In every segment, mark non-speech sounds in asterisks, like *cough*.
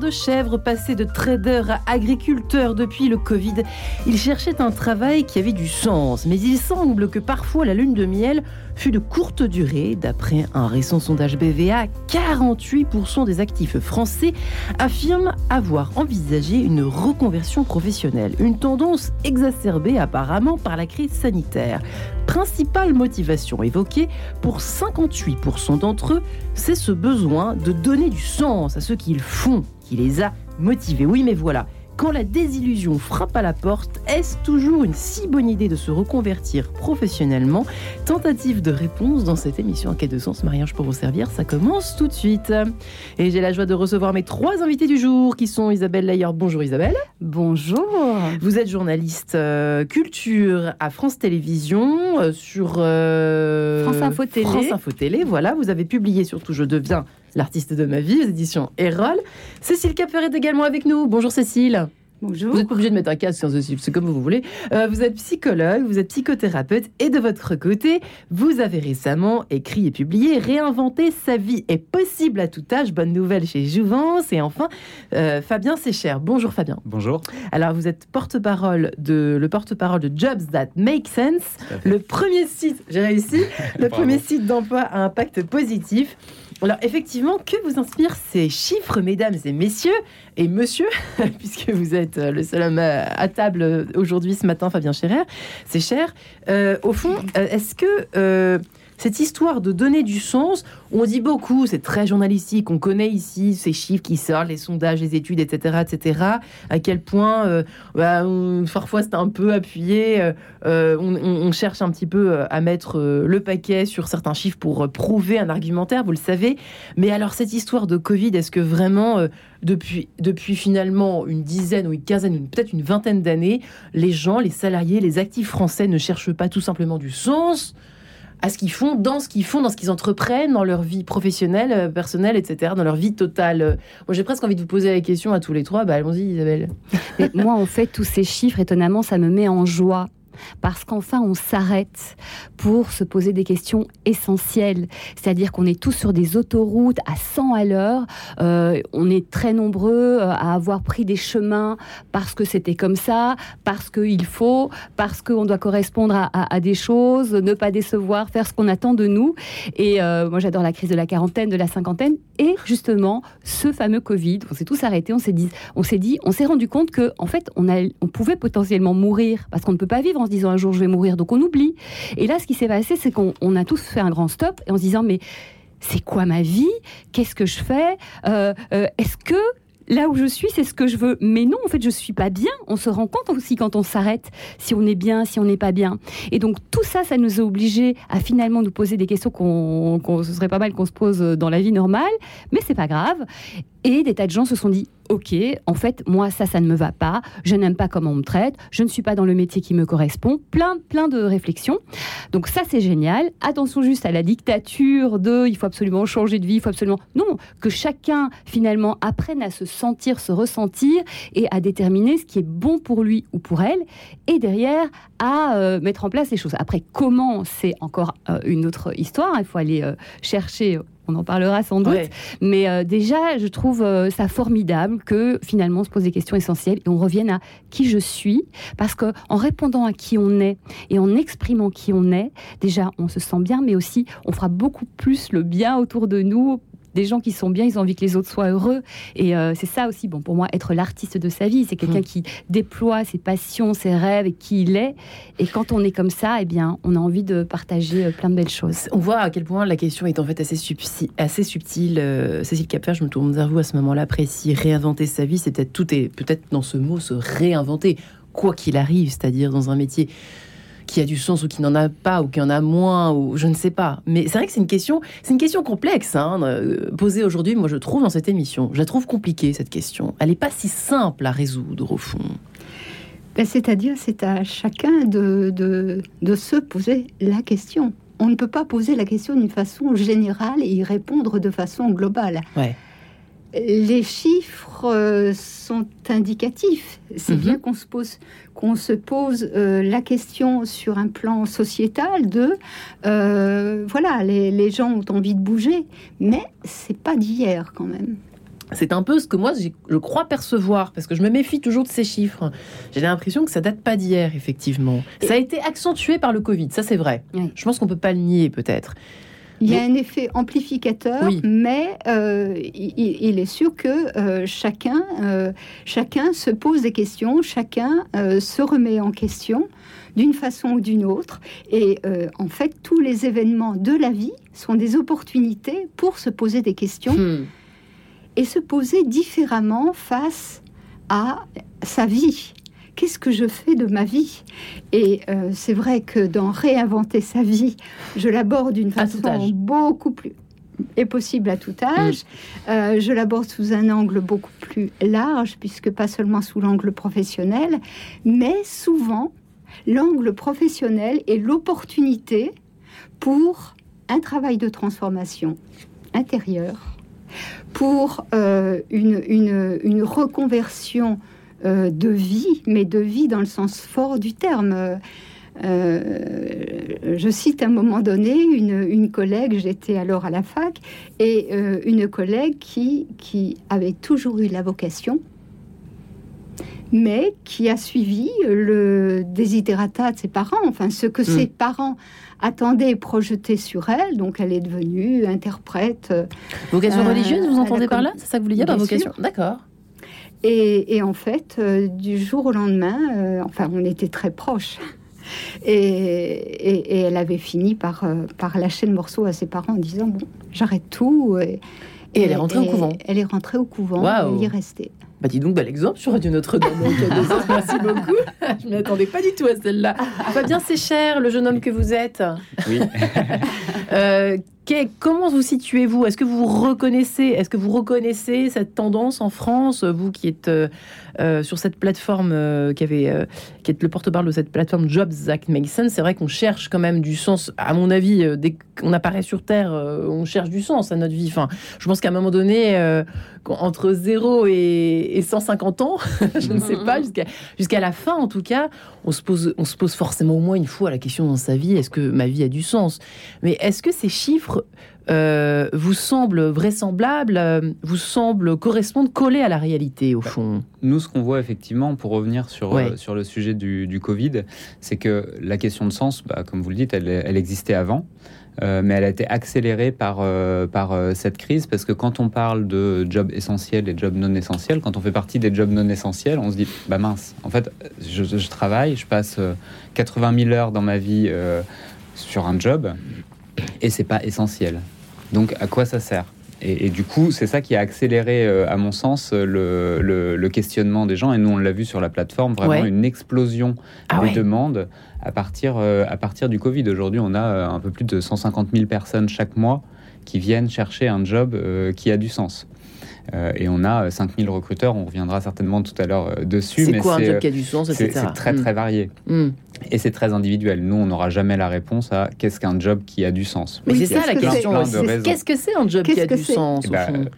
De chèvres, passé de trader à agriculteur depuis le Covid, il cherchait un travail qui avait du sens. Mais il semble que parfois la lune de miel fut de courte durée. D'après un récent sondage BVA, 48% des actifs français affirment avoir envisagé une reconversion professionnelle. Une tendance exacerbée apparemment par la crise sanitaire. Principale motivation évoquée pour 58% d'entre eux, c'est ce besoin de donner du sens à ce qu'ils font qui les a motivés. Oui, mais voilà. Quand la désillusion frappe à la porte, est-ce toujours une si bonne idée de se reconvertir professionnellement? Tentative de réponse dans cette émission en quête de sens, mariage pour vous servir, ça commence tout de suite. Et j'ai la joie de recevoir mes trois invités du jour qui sont Isabelle Layer. Bonjour Isabelle. Bonjour. Vous êtes journaliste euh, culture à France Télévisions euh, sur euh, France Info Télé. France Info Télé, voilà. Vous avez publié surtout Je deviens l'artiste de ma vie, aux éditions Erol. Cécile Capfer est également avec nous. Bonjour Cécile. Bonjour. Vous n'êtes pas obligé de mettre un casque, c'est comme vous voulez. Euh, vous êtes psychologue, vous êtes psychothérapeute et de votre côté, vous avez récemment écrit et publié Réinventer sa vie est possible à tout âge. Bonne nouvelle chez Jouvence. Et enfin, euh, Fabien Sécher. Bonjour Fabien. Bonjour. Alors vous êtes porte-parole de le porte-parole de Jobs That Make Sense, le premier site, j'ai réussi, le *laughs* premier site d'emploi à impact positif. Alors effectivement, que vous inspirent ces chiffres, mesdames et messieurs, et monsieur, *laughs* puisque vous êtes le seul homme à table aujourd'hui ce matin, Fabien Scherer, c'est cher. Euh, au fond, euh, est-ce que euh, cette histoire de donner du sens, on dit beaucoup, c'est très journalistique, on connaît ici ces chiffres qui sortent, les sondages, les études, etc., etc. À quel point, euh, bah, parfois c'est un peu appuyé, euh, euh, on, cherche un petit peu à mettre le paquet sur certains chiffres pour prouver un argumentaire, vous le savez. Mais alors cette histoire de Covid, est-ce que vraiment, depuis, depuis finalement une dizaine ou une quinzaine, ou peut-être une vingtaine d'années, les gens, les salariés, les actifs français ne cherchent pas tout simplement du sens à ce qu'ils font, dans ce qu'ils font, dans ce qu'ils entreprennent, dans leur vie professionnelle, euh, personnelle, etc., dans leur vie totale. Moi, j'ai presque envie de vous poser la question à tous les trois. Bah, allons-y, Isabelle. moi, en fait, tous ces chiffres, étonnamment, ça me met en joie parce qu'enfin on s'arrête pour se poser des questions essentielles. C'est-à-dire qu'on est tous sur des autoroutes à 100 à l'heure, euh, on est très nombreux euh, à avoir pris des chemins parce que c'était comme ça, parce qu'il faut, parce qu'on doit correspondre à, des choses, ne pas décevoir, faire ce qu'on attend de nous. Et euh, moi j'adore la crise de la quarantaine, de la cinquantaine, et justement ce fameux Covid, on s'est tous arrêtés, on s'est dit, on s'est rendu compte que en fait on, on pouvait potentiellement mourir parce qu'on ne peut pas vivre en se disant un jour je vais mourir, donc on oublie. Et là, ce qui s'est passé, c'est qu'on a tous fait un grand stop en se disant mais c'est quoi ma vie? Qu'est-ce que je fais? Euh, euh, Est-ce que là où je suis, c'est ce que je veux? Mais non, en fait, je suis pas bien. On se rend compte aussi quand on s'arrête, si on est bien, si on n'est pas bien. Et donc, tout ça, ça nous a obligés à finalement nous poser des questions qu'on, ce serait pas mal qu'on se pose dans la vie normale. Mais c'est pas grave. Et des tas de gens se sont dit, ok, en fait, moi, ça, ça ne me va pas, je n'aime pas comment on me traite, je ne suis pas dans le métier qui me correspond, plein, plein de réflexions. Donc ça, c'est génial. Attention juste à la dictature de, il faut absolument changer de vie, il faut absolument... Non, que chacun, finalement, apprenne à se sentir, se ressentir et à déterminer ce qui est bon pour lui ou pour elle, et derrière, à euh, mettre en place les choses. Après, comment, c'est encore euh, une autre histoire, il faut aller euh, chercher on en parlera sans doute. Mais euh, déjà, je trouve euh, ça formidable que finalement on se pose des questions essentielles et on revienne à qui je suis. Parce que en répondant à qui on est et en exprimant qui on est, déjà on se sent bien, mais aussi on fera beaucoup plus le bien autour de nous des gens qui sont bien, ils ont envie que les autres soient heureux. Et euh, c'est ça aussi, bon, pour moi, être l'artiste de sa vie, c'est quelqu'un mm. qui déploie ses passions, ses rêves et qui il est. Et quand on est comme ça, eh bien, on a envie de partager euh, plein de belles choses. On voit à quel point la question est en fait assez subtile. Euh, Cécile Capfer, je me tourne vers vous à ce moment-là précis. Réinventer sa vie, c'est peut-être tout est peut-être dans ce mot se réinventer, quoi qu'il arrive, c'est-à-dire dans un métier qui a du sens ou qui n'en a pas ou qui en a moins ou je ne sais pas. Mais c'est vrai que c'est une question, c'est une question complexe hein, euh, posée aujourd'hui. Moi, je trouve dans cette émission, je la trouve compliquée cette question. Elle n'est pas si simple à résoudre au fond. Ben, c'est-à-dire, c'est à chacun de, de, de se poser la question. On ne peut pas poser la question d'une façon générale et y répondre de façon globale. Ouais les chiffres euh, sont indicatifs. C'est mhm. bien qu'on se pose, qu'on se pose euh, la question sur un plan sociétal de euh, voilà, les, gens ont envie de bouger, mais c'est pas d'hier quand même. c'est un peu ce que moi je crois percevoir, parce que je me méfie toujours de ces chiffres. J'ai l'impression que ça date pas d'hier, effectivement. Ça a été accentué par le Covid, ça c'est vrai. Je pense qu'on peut pas le nier peut-être. Il y a un effet amplificateur, mais euh, il, est sûr que euh, chacun, euh, chacun se pose des questions, chacun se remet en question d'une façon ou d'une autre. Et en fait, tous les événements de la vie sont des opportunités pour se poser des questions. Hmm et se poser différemment face à sa vie. Qu'est-ce que je fais de ma vie Et euh, c'est vrai que dans réinventer sa vie, je l'aborde d'une façon beaucoup plus est possible à tout âge. Mm. Euh, je l'aborde sous un angle beaucoup plus large, puisque pas seulement sous l'angle professionnel, mais souvent l'angle professionnel est l'opportunité pour un travail de transformation intérieure pour euh, une, une, reconversion euh, de vie, mais de vie dans le sens fort du terme. Euh, je cite à un moment donné une, une collègue, j'étais alors à la fac, et une collègue qui, qui avait toujours eu la vocation, mais qui a suivi le desiderata de ses parents, enfin ce que ses hmm. parents attendaient et projetaient sur elle. Donc elle est devenue interprète. Vocation euh, religieuse, vous entendez par là? C'est ça que vous vouliez dire par vocation D'accord. Et, en fait, euh, du jour au lendemain, euh, enfin, on était très proches. Et, elle avait fini par, par lâcher le morceau à ses parents en disant Bon, j'arrête tout. Et, elle est rentrée au couvent. Elle est rentrée au couvent, elle y est restée. Bah dis donc, bel exemple sur Radio Notre-Dame. *laughs* Merci beaucoup. *laughs* Je ne m'attendais pas du tout à celle-là. Fabien C'est cher, le jeune homme que vous êtes. Oui. *laughs* euh, comment vous situez-vous? Est-ce que vous reconnaissez, est-ce que vous reconnaissez cette tendance en France, vous qui êtes euh, euh, sur cette plateforme, euh, qui avait, est le porte-parole de cette plateforme Jobs Act Makes Sense C'est vrai qu'on cherche quand même du sens. À mon avis, dès qu'on apparaît sur Terre, on cherche du sens à notre vie. Enfin, je pense qu'à un moment donné, entre 0 et, 150 ans, *laughs* je ne sais pas, jusqu'à jusqu'à la fin en tout cas, on se pose, on se pose forcément au moins une fois la question dans sa vie est-ce que ma vie a du sens? Mais est-ce que ces chiffres euh, vous semble vraisemblable, euh, vous semble correspondre, coller à la réalité au bah, fond Nous, ce qu'on voit effectivement, pour revenir sur, euh, sur le sujet du, Covid, c'est que la question de sens, bah, comme vous le dites, elle, existait avant. mais elle a été accélérée par, par cette crise parce que quand on parle de jobs essentiels et jobs non essentiels, quand on fait partie des jobs non essentiels, on se dit bah mince, en fait, je, je travaille, je passe 80 000 heures dans ma vie sur un job et c'est pas essentiel. Donc à quoi ça sert? Et, du coup, c'est ça qui a accéléré, euh, à mon sens, le, le, questionnement des gens. Et nous, on l'a vu sur la plateforme, vraiment une explosion ah des demandes à partir, euh, à partir du Covid. Aujourd'hui, on a euh, un peu plus de 150 000 personnes chaque mois qui viennent chercher un job qui a du sens. et on a 5000 recruteurs, on reviendra certainement tout à l'heure dessus. C'est quoi un job qui a du sens, C'est très, très hmm. varié. Hmm. Et c'est très individuel. Nous, on n'aura jamais la réponse à qu'est-ce qu'un job qui a du sens. Mais c'est ça la question. Qu'est-ce que c'est un job qui a du sens eh ben,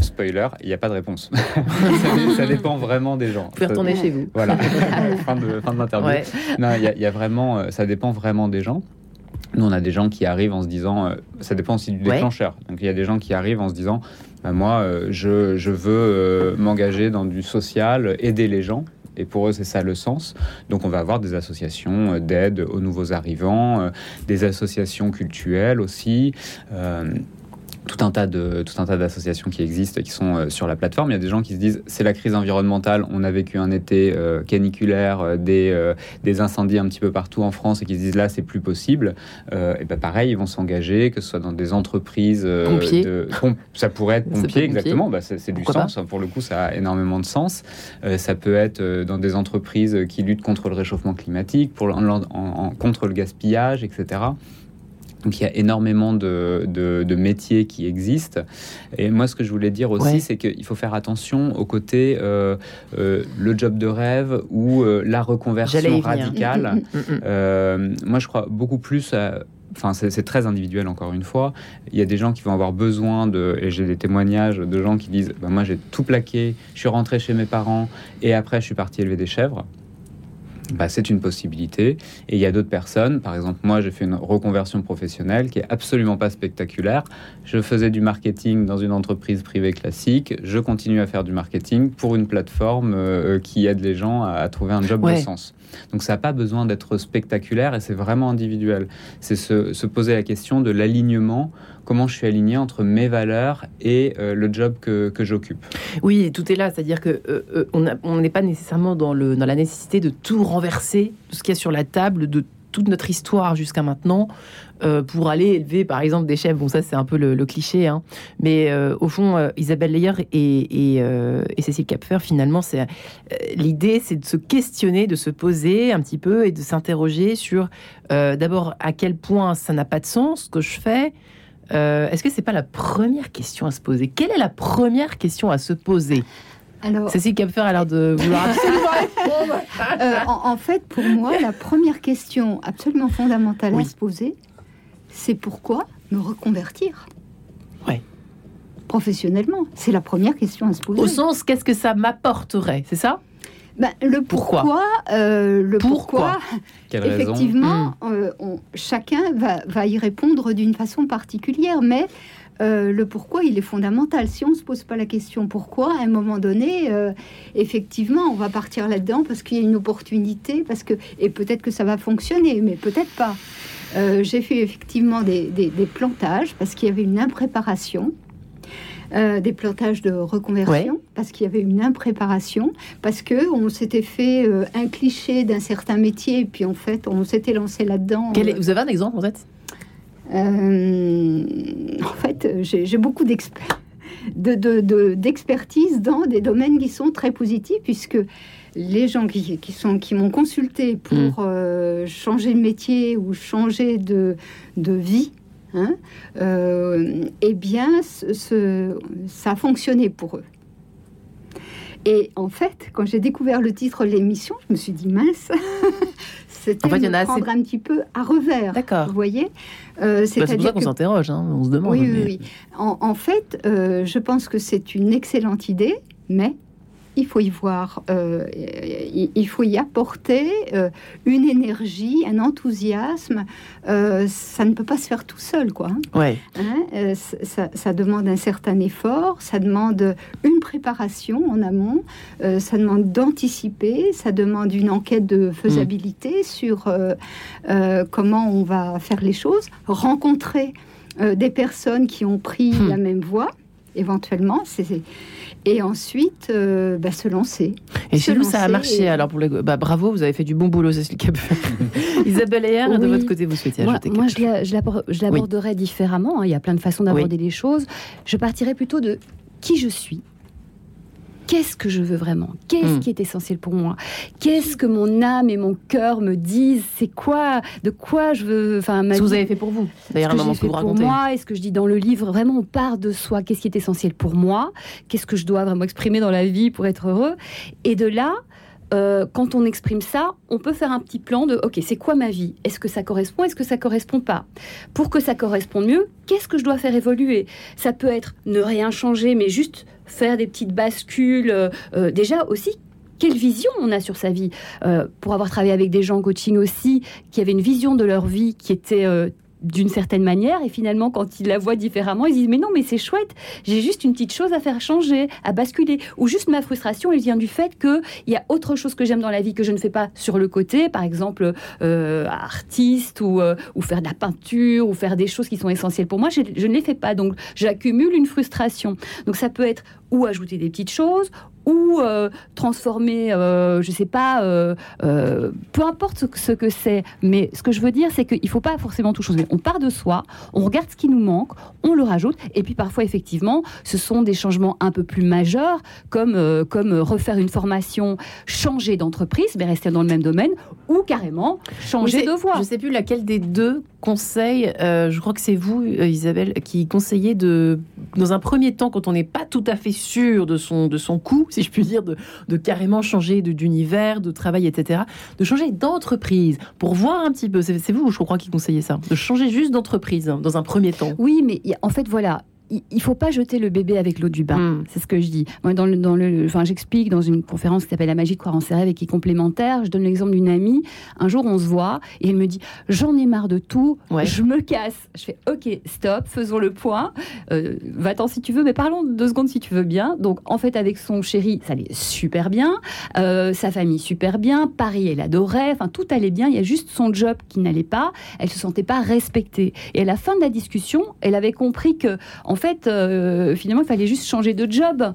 Spoiler, il n'y a pas de réponse. *laughs* ça, dépend vraiment des gens. Vous pouvez retourner chez vous. Voilà, *laughs* fin de, fin de l'interview. Non, il y, a vraiment, euh, ça dépend vraiment des gens. Nous, on a des gens qui arrivent en se disant, euh, ça dépend aussi du déclencheur. Donc, il y a des gens qui arrivent en se disant, bah, moi, euh, je, je, veux m'engager dans du social, aider les gens. Et pour eux, c'est ça le sens. Donc on va avoir des associations euh, d'aide aux nouveaux arrivants, euh, des associations culturelles aussi. Tout un tas de tout un tas d'associations qui existent qui sont euh, sur la plateforme. Il y a des gens qui se disent c'est la crise environnementale. On a vécu un été euh, caniculaire, euh, des des incendies un petit peu partout en France et qui se disent là c'est plus possible. et ben pareil, ils vont s'engager, que ce soit dans des entreprises. pompiers. ça pourrait être pompiers, exactement. Bah, c'est du sens. Pour le coup, ça a énormément de sens. ça peut être dans des entreprises qui luttent contre le réchauffement climatique, pour contre le gaspillage, etc. Donc il y a énormément de, de, métiers qui existent. Et moi, ce que je voulais dire aussi, c'est qu'il faut faire attention au côté euh, euh, le job de rêve ou euh, la reconversion radicale. Mm, mm, mm, moi, je crois beaucoup plus à, Enfin, c'est très individuel encore une fois. Il y a des gens qui vont avoir besoin de, et j'ai des témoignages de gens qui disent, bah, moi j'ai tout plaqué, je suis rentré chez mes parents et après je suis parti élever des chèvres. Bah, c'est une possibilité. Et il y a d'autres personnes, par exemple, moi j'ai fait une reconversion professionnelle qui est absolument pas spectaculaire. Je faisais du marketing dans une entreprise privée classique, je continue à faire du marketing pour une plateforme euh, qui aide les gens à, trouver un job de sens. Donc ça n'a pas besoin d'être spectaculaire et c'est vraiment individuel. C'est se, poser la question de l'alignement comment je suis aligné entre mes valeurs et euh, le job que, j'occupe. Oui, tout est là, c'est-à-dire que euh, euh, on n'est pas nécessairement dans, le, dans la nécessité de tout renverser, tout ce qu'il y a sur la table, de toute notre histoire jusqu'à maintenant, pour aller élever, par exemple, des chefs. Bon, ça, c'est un peu le, cliché, hein. mais au fond, Isabelle Leyer et, et, Cécile Capfer, finalement, c'est l'idée, c'est de se questionner, de se poser un petit peu et de s'interroger sur d'abord à quel point ça n'a pas de sens ce que je fais. Euh, est-ce que c'est pas la première question à se poser? Quelle est la première question à se poser? Alors, Cécile Capfer a l'air de vouloir *laughs* euh, en, fait, pour moi, la première question absolument fondamentale à se poser, c'est pourquoi me reconvertir? Ouais. Professionnellement, c'est la première question à se poser. Au sens, qu'est-ce que ça m'apporterait? C'est ça? Ben, le pourquoi, euh, le pourquoi, effectivement, hmm. euh, chacun va, va, y répondre d'une façon particulière, mais euh, le pourquoi, il est fondamental. Si on ne se pose pas la question pourquoi, à un moment donné, effectivement, on va partir là-dedans parce qu'il y a une opportunité, parce que et peut-être que ça va fonctionner, mais peut-être pas. J'ai fait effectivement des, des, des plantages parce qu'il y avait une impréparation. Euh, des plantages de reconversion, parce qu'il y avait une impréparation, parce que on s'était fait euh, un cliché d'un certain métier, et puis en fait, on s'était lancé là-dedans. Euh. Vous avez un exemple en fait? En fait, j'ai beaucoup d'experts. d'expertise dans des domaines qui sont très positifs puisque les gens qui, sont qui m'ont consulté pour hmm. changer de métier ou changer de, de vie Hein, euh, eh bien, ça a fonctionné pour eux. Et en fait, quand j'ai découvert le titre de l'émission, je me suis dit mince, *laughs* c'était en fait, me prendre un petit peu à revers. D'accord. Vous voyez euh, C'est pour ça qu'on s'interroge, hein, on se demande. Oui, oui, oui. En, fait, euh, je pense que c'est une excellente idée, mais il faut y voir, euh, il faut y apporter euh, une énergie, un enthousiasme. Euh, ça ne peut pas se faire tout seul, quoi. Hein. Ouais. Hein, ça, demande un certain effort, ça demande une préparation en amont, ça demande d'anticiper, ça demande une enquête de faisabilité mm. sur comment on va faire les choses, rencontrer des personnes qui ont pris mm. la même voie éventuellement. C'est et ensuite euh, bah, se lancer. Et chez nous, ça a marché. Alors, pour bah, bravo, vous avez fait du bon boulot, Cécile *laughs* Isabelle Ayer, de votre côté, vous souhaitez moi, ajouter Moi, je l'aborderais différemment. Hein. Il y a plein de façons d'aborder les choses. Je partirais plutôt de qui je suis, qu'est-ce que je veux vraiment? Qu'est-ce hmm. qui est essentiel pour moi? Qu'est-ce que mon âme et mon cœur me disent? C'est quoi? De quoi je veux Enfin, ce que vous avez fait pour vous. D'ailleurs, un moment que vous pour moi et ce que je dis dans le livre, vraiment, on part de soi? Qu'est-ce qui est essentiel pour moi? Qu'est-ce que je dois vraiment exprimer dans la vie pour être heureux? Et de là, euh, quand on exprime ça, on peut faire un petit plan de OK, c'est quoi ma vie? Est-ce que ça correspond? Est-ce que ça correspond pas? Pour que ça corresponde mieux, qu'est-ce que je dois faire évoluer? Ça peut être ne rien changer, mais juste faire des petites bascules. Euh, euh, déjà aussi, quelle vision on a sur sa vie? pour avoir travaillé avec des gens en coaching aussi, qui avaient une vision de leur vie qui était d'une certaine manière et finalement quand ils la voient différemment ils disent mais non mais c'est chouette j'ai juste une petite chose à faire changer à basculer. Ou juste ma frustration elle vient du fait que il y a autre chose que j'aime dans la vie que je ne fais pas sur le côté par exemple euh, artiste ou, euh, ou faire de la peinture ou faire des choses qui sont essentielles pour moi je, je ne les fais pas. Donc j'accumule une frustration. Donc ça peut être ou ajouter des petites choses ou euh, transformer, euh, je sais pas, euh, peu importe ce, que c'est. Mais ce que je veux dire, c'est qu'il ne faut pas forcément tout changer. On part de soi, on regarde ce qui nous manque, on le rajoute, et puis parfois, effectivement, ce sont des changements un peu plus majeurs, comme, comme refaire une formation, changer d'entreprise, mais rester dans le même domaine, ou carrément changer de voie. Je ne sais plus laquelle des deux conseils, je crois que c'est vous, Isabelle, qui conseillez de, dans un premier temps, quand on n'est pas tout à fait sûr de son, de son coût, si je puis dire, de, de carrément changer d'univers, de, travail, etc. De changer d'entreprise pour voir un petit peu. C'est vous, je crois, qui conseillez ça. De changer juste d'entreprise dans un premier temps. Oui, mais en fait, voilà il faut pas jeter le bébé avec l'eau du bain. Hmm. C'est ce que je dis. Moi, dans le, dans le, enfin, j'explique dans une conférence qui s'appelle La magie de croire en ses rêves et qui est complémentaire. Je donne l'exemple d'une amie. Un jour, on se voit et elle me dit J'en ai marre de tout, je me casse. Je fais Ok, stop, faisons le point. Euh, va-t'en si tu veux, mais parlons deux secondes si tu veux bien. Donc, en fait, avec son chéri, ça allait super bien. Euh, sa famille, super bien. Paris, elle adorait. Enfin, tout allait bien. Il y a juste son job qui n'allait pas. Elle se sentait pas respectée. Et à la fin de la discussion, elle avait compris que, en fait, euh, finalement, il fallait juste changer de job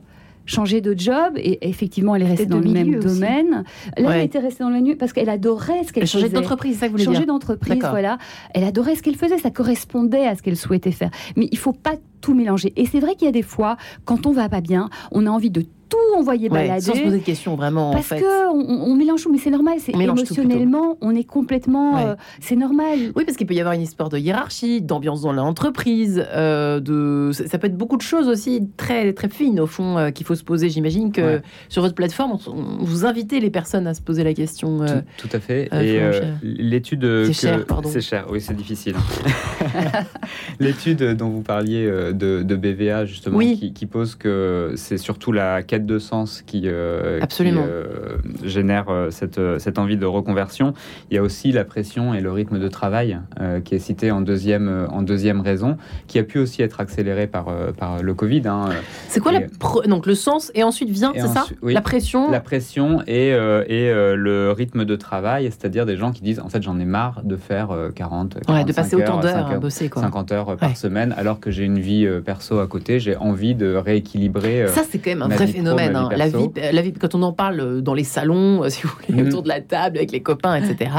changer de job et effectivement elle est restée dans le même domaine. Là elle était restée dans le même parce qu'elle adorait ce qu'elle faisait. Changer d'entreprise, ça que vous voulez Changer d'entreprise, voilà. Elle adorait ce qu'elle faisait, ça correspondait à ce qu'elle souhaitait faire. Mais il faut pas tout mélanger. Et c'est vrai qu'il y a des fois, quand on va pas bien, on a envie de tout envoyer balader. Sans se poser de questions, vraiment. Parce en fait. que on, mélange tout, mais c'est normal. C'est émotionnellement, on est complètement. Euh, c'est normal. Oui, parce qu'il peut y avoir une histoire de hiérarchie, d'ambiance dans l'entreprise. Euh, de, ça peut être beaucoup de choses aussi très très fines au fond euh, qu'il faut se poser. J'imagine que sur votre plateforme, vous invitez les personnes à se poser la question. Tout, à fait. Et l'étude. C'est cher, pardon. C'est cher. Oui, c'est difficile. *laughs* l'étude dont vous parliez de, de BVA justement, qui, qui, pose que c'est surtout la de sens qui, euh, euh, génère euh, cette, cette, envie de reconversion. Il y a aussi la pression et le rythme de travail qui est cité en deuxième, en deuxième raison, qui a pu aussi être accéléré par, par le Covid. Hein. C'est quoi la donc le sens et ensuite vient, c'est ça La pression La pression et, et le rythme de travail, c'est-à-dire des gens qui disent en fait j'en ai marre de faire 40, ouais, de passer autant d'heures à bosser quoi. 50 heures par semaine alors que j'ai une vie perso à côté, j'ai envie de rééquilibrer. Ça c'est quand même un vrai phénomène Hein. La, vie, la vie, quand on en parle euh, dans les salons, euh, *laughs* si vous voulez, mhm. autour de la table avec les copains, etc.,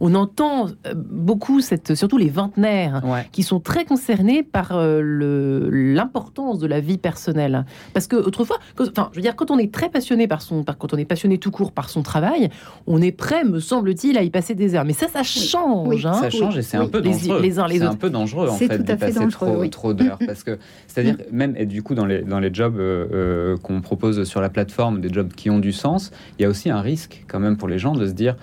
on entend euh, beaucoup, cette, surtout les vingtenaires, qui sont très concernés par l'importance de la vie personnelle. Parce que autrefois, enfin, je veux dire, quand on est très passionné par son, par, quand on est passionné tout court par son travail, on est prêt, me semble-t-il, à y passer des heures. Mais ça, ça change. Hein. Ça change et c'est un peu dangereux. Les, uns les autres. C'est un peu dangereux en fait d'y passer trop, trop d'heures, parce que c'est-à-dire même et du coup dans les dans les jobs qu'on propose sur la plateforme des jobs qui ont du sens, il y a aussi un risque quand même pour les gens de se dire,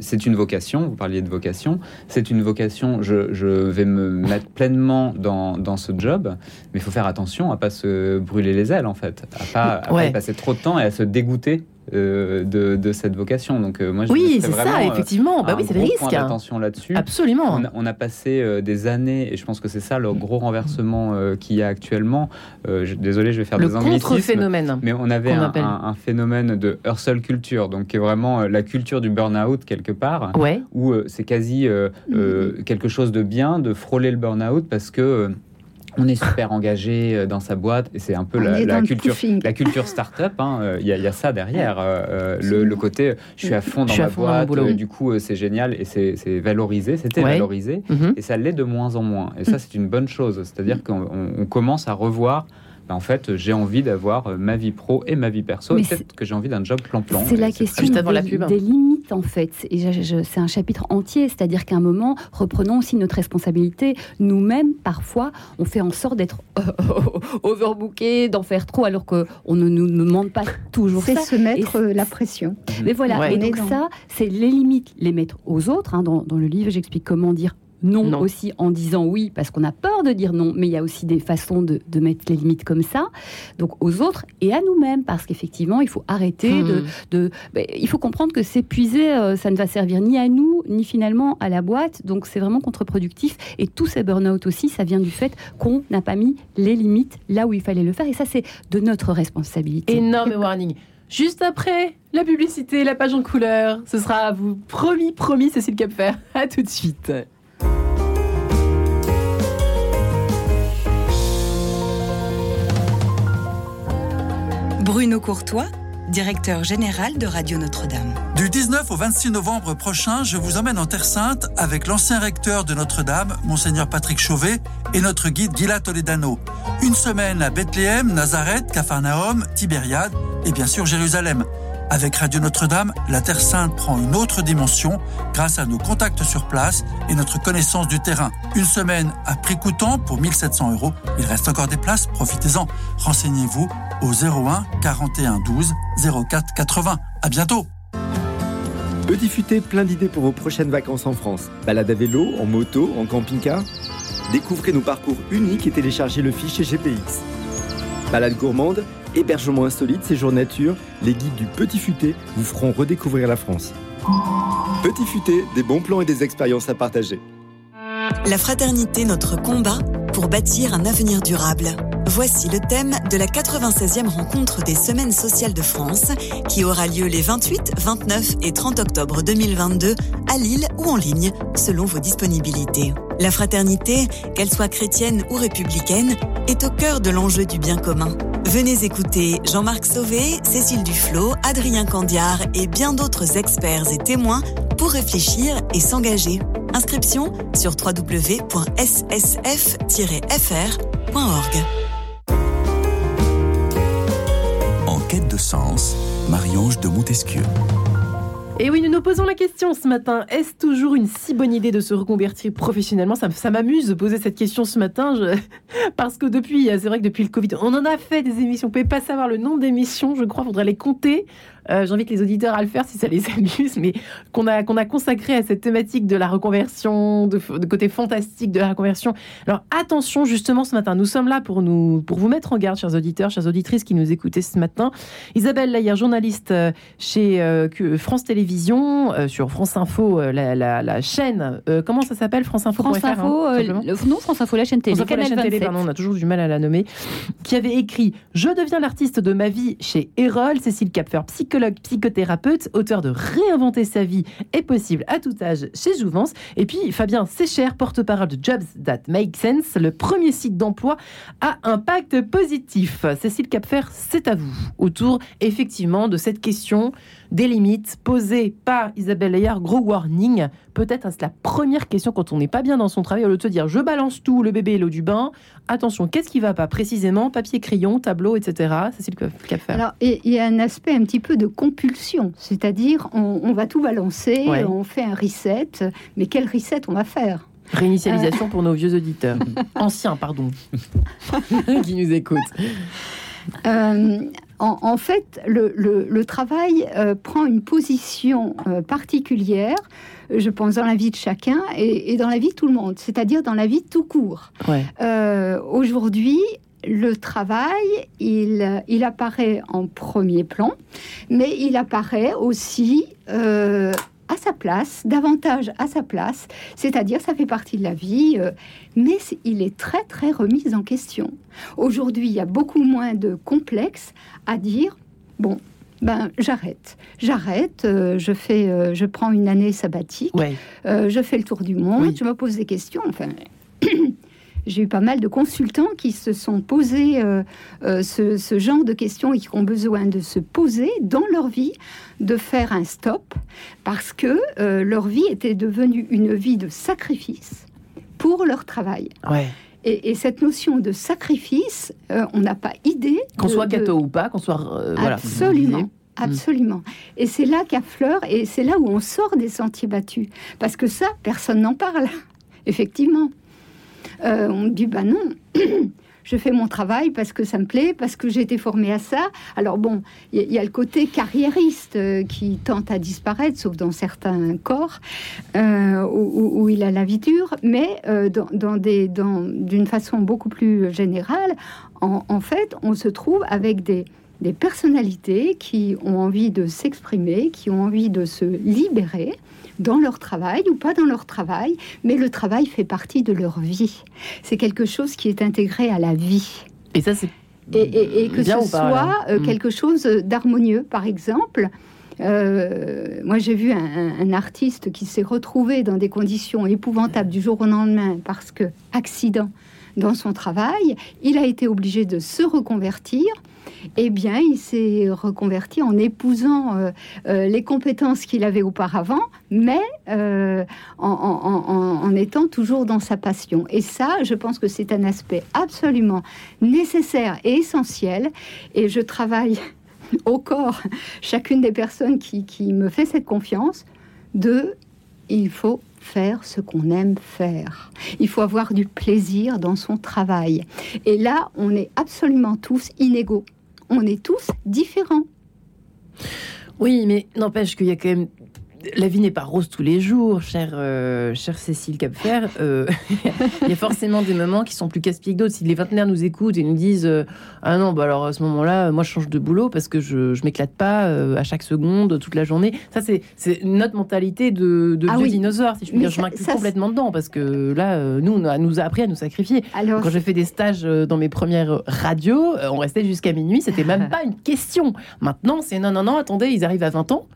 c'est une vocation, vous parliez de vocation, c'est une vocation, je, je, vais me mettre pleinement dans, dans ce job, mais il faut faire attention à pas se brûler les ailes en fait, à pas, à pas y passer trop de temps et à se dégoûter euh, de, cette vocation. Donc euh, moi, je oui, c'est ça, euh, effectivement. Bah oui, c'est le risque. Point d'attention là-dessus. Absolument. On a, passé des années, et je pense que c'est ça le gros renversement qu'il y a actuellement. désolé, je vais faire des anglicismes. phénomène. Mais on avait un, phénomène de hustle culture, donc qui est vraiment la culture du burn-out quelque part, ouais. où c'est quasi quelque chose de bien de frôler le burn-out parce que on est super engagé euh, dans sa boîte et c'est un peu la, culture, la culture start-up. Hein, euh, il y, a ça derrière. Euh, le, côté, je suis à fond dans ma boîte, du coup, c'est génial et c'est valorisé, c'était valorisé mhm. et ça l'est de moins en moins. Et ça, mm. c'est une bonne chose. C'est-à-dire qu'on commence à revoir bah, en fait, j'ai envie d'avoir euh, ma vie pro et ma vie perso. Peut-être que j'ai envie d'un job plan-plan. C'est la question des, des, limites, en fait. Et c'est un chapitre entier. C'est-à-dire qu'à un moment, reprenons aussi notre responsabilité. Nous-mêmes, parfois, on fait en sorte d'être *laughs* overbooké, d'en faire trop, alors qu'on ne nous demande pas toujours ça. C'est se mettre la pression. Mais voilà. Et donc, ça, c'est les limites, les mettre aux autres. Hein. Dans, dans le livre, j'explique comment dire non, aussi en disant oui, parce qu'on a peur de dire non, mais il y a aussi des façons de, mettre les limites comme ça, donc aux autres et à nous-mêmes, parce qu'effectivement, il faut arrêter de... Hmm. Ben, il faut comprendre que s'épuiser, euh, ça ne va servir ni à nous, ni finalement à la boîte, donc c'est vraiment contre-productif, et tous ces burn-out aussi, ça vient du fait qu'on n'a pas mis les limites là où il fallait le faire, et ça c'est de notre responsabilité. Énorme warning. Juste après la publicité, la page en couleur, ce sera à vous promis, promis, Cécile Capfer. À tout de suite. Bruno Courtois, directeur général de Radio Notre-Dame. Du 19 au 26 novembre prochain, je vous emmène en Terre Sainte avec l'ancien recteur de Notre-Dame, Monseigneur Patrick Chauvet, et notre guide Gila Toledano. Une semaine à Bethléem, Nazareth, Capharnaüm, Tibériade et bien sûr Jérusalem. Avec Radio Notre-Dame, la Terre Sainte prend une autre dimension grâce à nos contacts sur place et notre connaissance du terrain. Une semaine à prix coûtant pour 1700 euros. Il reste encore des places, profitez-en. Renseignez-vous au 01 41 12 04 80. À bientôt. Petit Futé, plein d'idées pour vos prochaines vacances en France. Balade à vélo, en moto, en camping-car? Découvrez nos parcours uniques et téléchargez le fichier GPX. Balade gourmande, hébergement insolite, séjour nature, les guides du Petit Futé vous feront redécouvrir la France. Petit Futé, des bons plans et des expériences à partager. La fraternité, notre combat pour bâtir un avenir durable. Voici le thème de la 96e rencontre des Semaines sociales de France qui aura lieu les 28, 29 et 30 octobre 2022 à Lille ou en ligne selon vos disponibilités. La fraternité, qu'elle soit chrétienne ou républicaine, est au cœur de l'enjeu du bien commun. Venez écouter Jean-Marc Sauvé, Cécile Duflot, Adrien Candiard et bien d'autres experts et témoins pour réfléchir et s'engager. Inscription sur www.ssf-fr.org. En quête de sens, Marie-Ange de Montesquieu. Et oui, nous nous posons la question ce matin. Est-ce toujours une si bonne idée de se reconvertir professionnellement? Ça, m'amuse de poser cette question ce matin. *laughs* Parce que depuis, c'est vrai que depuis le Covid, on en a fait des émissions. Vous pouvez pas savoir le nombre d'émissions, je crois, faudrait les compter. Euh, J'invite les auditeurs à le faire si ça les *laughs* amuse, mais qu'on a, qu'on a consacré à cette thématique de la reconversion, de, côté fantastique de la reconversion. Alors attention, justement, ce matin, nous sommes là pour, nous, pour vous mettre en garde, chers auditeurs, chères auditrices qui nous écoutaient ce matin. Isabelle Laïère, journaliste euh, chez euh, France Télévisions, euh, sur France Info, la, la, chaîne, comment ça s'appelle France Info France Info, hein, non, France Info, la chaîne télé. France Info, la chaîne télé, pardon, on a toujours du mal à la nommer, qui avait écrit Je deviens l'artiste de ma vie chez Erol, Cécile Capfer, psychologue psychothérapeute, auteur de Réinventer sa vie est possible à tout âge chez Jouvence. Et puis Fabien Sécher, porte-parole de Jobs That Make Sense, le premier site d'emploi à impact positif. Cécile Capfer, c'est à vous. Autour effectivement de cette question des limites posées par Isabelle Layard, gros warning. Peut-être c'est la première question quand on n'est pas bien dans son travail, au lieu de se dire je balance tout, le bébé et l'eau du bain. Attention, qu'est-ce qui va pas précisément Papier, crayon, tableau, etc. C'est le cas faire. Alors, il y a un aspect un petit peu de compulsion, c'est-à-dire on, va tout balancer, on fait un reset, mais quel reset on va faire? Réinitialisation pour nos vieux auditeurs. *laughs* Anciens, pardon. *laughs* qui nous écoutent. Euh, en, fait, le, travail euh, prend une position euh, particulière, je pense, dans la vie de chacun et, dans la vie de tout le monde, c'est-à-dire dans la vie tout court. Aujourd'hui, le travail, il, il, apparaît en premier plan, mais il apparaît aussi à sa place, davantage à sa place, c'est-à-dire ça fait partie de la vie, euh, mais il est très très remis en question. Aujourd'hui, il y a beaucoup moins de complexes à dire, bon, ben j'arrête, j'arrête, euh, je fais, euh, je prends une année sabbatique, je fais le tour du monde, je me pose des questions, enfin. *clears throat* j'ai eu pas mal de consultants qui se sont posés euh, euh, ce, genre de questions et qui ont besoin de se poser dans leur vie, de faire un stop, parce que euh, leur vie était devenue une vie de sacrifice pour leur travail. Ouais. Et, cette notion de sacrifice, on n'a pas idée. Qu'on soit gâteau ou pas, qu'on soit. Absolument. Absolument. Et c'est là qu'affleure, et c'est là où on sort des sentiers battus. Parce que ça, personne n'en parle. *laughs* Effectivement. Euh, on dit, bah non. *clears throat* je fais mon travail parce que ça me plaît, parce que j'ai été formée à ça. Alors bon, il y, a le côté carriériste euh, qui tente à disparaître, sauf dans certains corps euh, où, il a la vie dure, mais dans, d'une façon beaucoup plus générale, en, fait, on se trouve avec des, des personnalités qui ont envie de s'exprimer, qui ont envie de se libérer dans leur travail ou pas dans leur travail, mais le travail fait partie de leur vie. C'est quelque chose qui est intégré à la vie. Et ça, c'est et, que ce soit euh, hmm. quelque chose d'harmonieux, par exemple. Euh, moi, j'ai vu un, artiste qui s'est retrouvé dans des conditions épouvantables du jour au lendemain parce que accident dans son travail, il a été obligé de se reconvertir eh bien, il s'est reconverti en épousant euh, euh, les compétences qu'il avait auparavant, mais euh, en, étant toujours dans sa passion. Et ça, je pense que c'est un aspect absolument nécessaire et essentiel. Et je travaille *laughs* au corps chacune des personnes qui, qui me fait cette confiance de il faut faire ce qu'on aime faire. Il faut avoir du plaisir dans son travail. Et là, on est absolument tous inégaux on est tous différents. Oui, mais n'empêche qu'il y a quand même la vie n'est pas rose tous les jours, chère, euh, chère Cécile Capfer. Euh, *laughs* il y a forcément des moments qui sont plus casse-pieds que d'autres. Si les vingtenaires nous écoutent et nous disent euh, Ah non, bah alors à ce moment-là, moi je change de boulot parce que je, je m'éclate pas à chaque seconde, toute la journée. Ça, c'est, notre mentalité de, de ah vieux dinosaure, si je puis dire. Je m'inclus complètement dedans parce que là, nous, on nous a appris à nous sacrifier. Alors, Quand j'ai fait des stages dans mes premières radios, on restait jusqu'à minuit, c'était même *laughs* pas une question. Maintenant, c'est non, non, non, attendez, ils arrivent à 20 ans.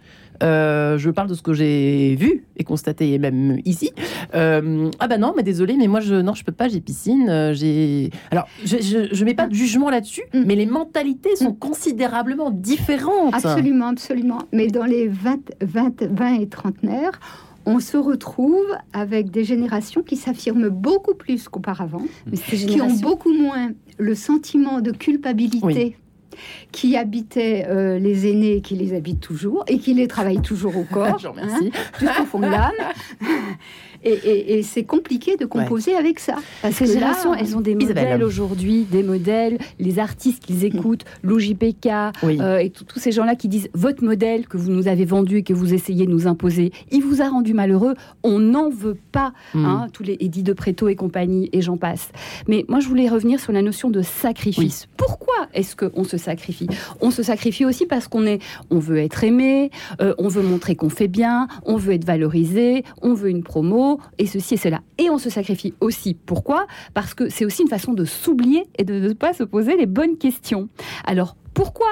Euh, je parle de ce que j'ai vu et constaté, même ici. Euh, ah bah non, mais désolé, mais moi je non, je peux pas. J'ai piscine. Euh, j'ai alors je, je, mets pas de jugement là-dessus, mm. mais les mentalités sont considérablement différentes. Absolument, absolument. Mais dans les 20, 20, 20 et trentenaires on se retrouve avec des générations qui s'affirment beaucoup plus qu'auparavant, qui ont beaucoup moins le sentiment de culpabilité qui habitait euh, les aînés, qui les habitent toujours et qui les travaillent toujours au *laughs* corps, hein, au fond de l'âme. *laughs* Et, c'est compliqué de composer avec ça. Parce Ces générations, elles ont des modèles aujourd'hui, des modèles, les artistes qu'ils écoutent, l'OJPK, euh, et tous ces gens-là qui disent votre modèle que vous nous avez vendu et que vous essayez de nous imposer, il vous a rendu malheureux, on n'en veut pas. Hmm. Hein, tous les Edith de Préto et compagnie, et j'en passe. Mais moi, je voulais revenir sur la notion de sacrifice. Pourquoi est-ce qu'on se sacrifie? On se sacrifie aussi parce qu'on est, on veut être aimé, euh, on veut montrer qu'on fait bien, on veut être valorisé, on veut une promo, et ceci et cela. Et on se sacrifie aussi. Pourquoi? Parce que c'est aussi une façon de s'oublier et de ne pas se poser les bonnes questions. Alors, pourquoi?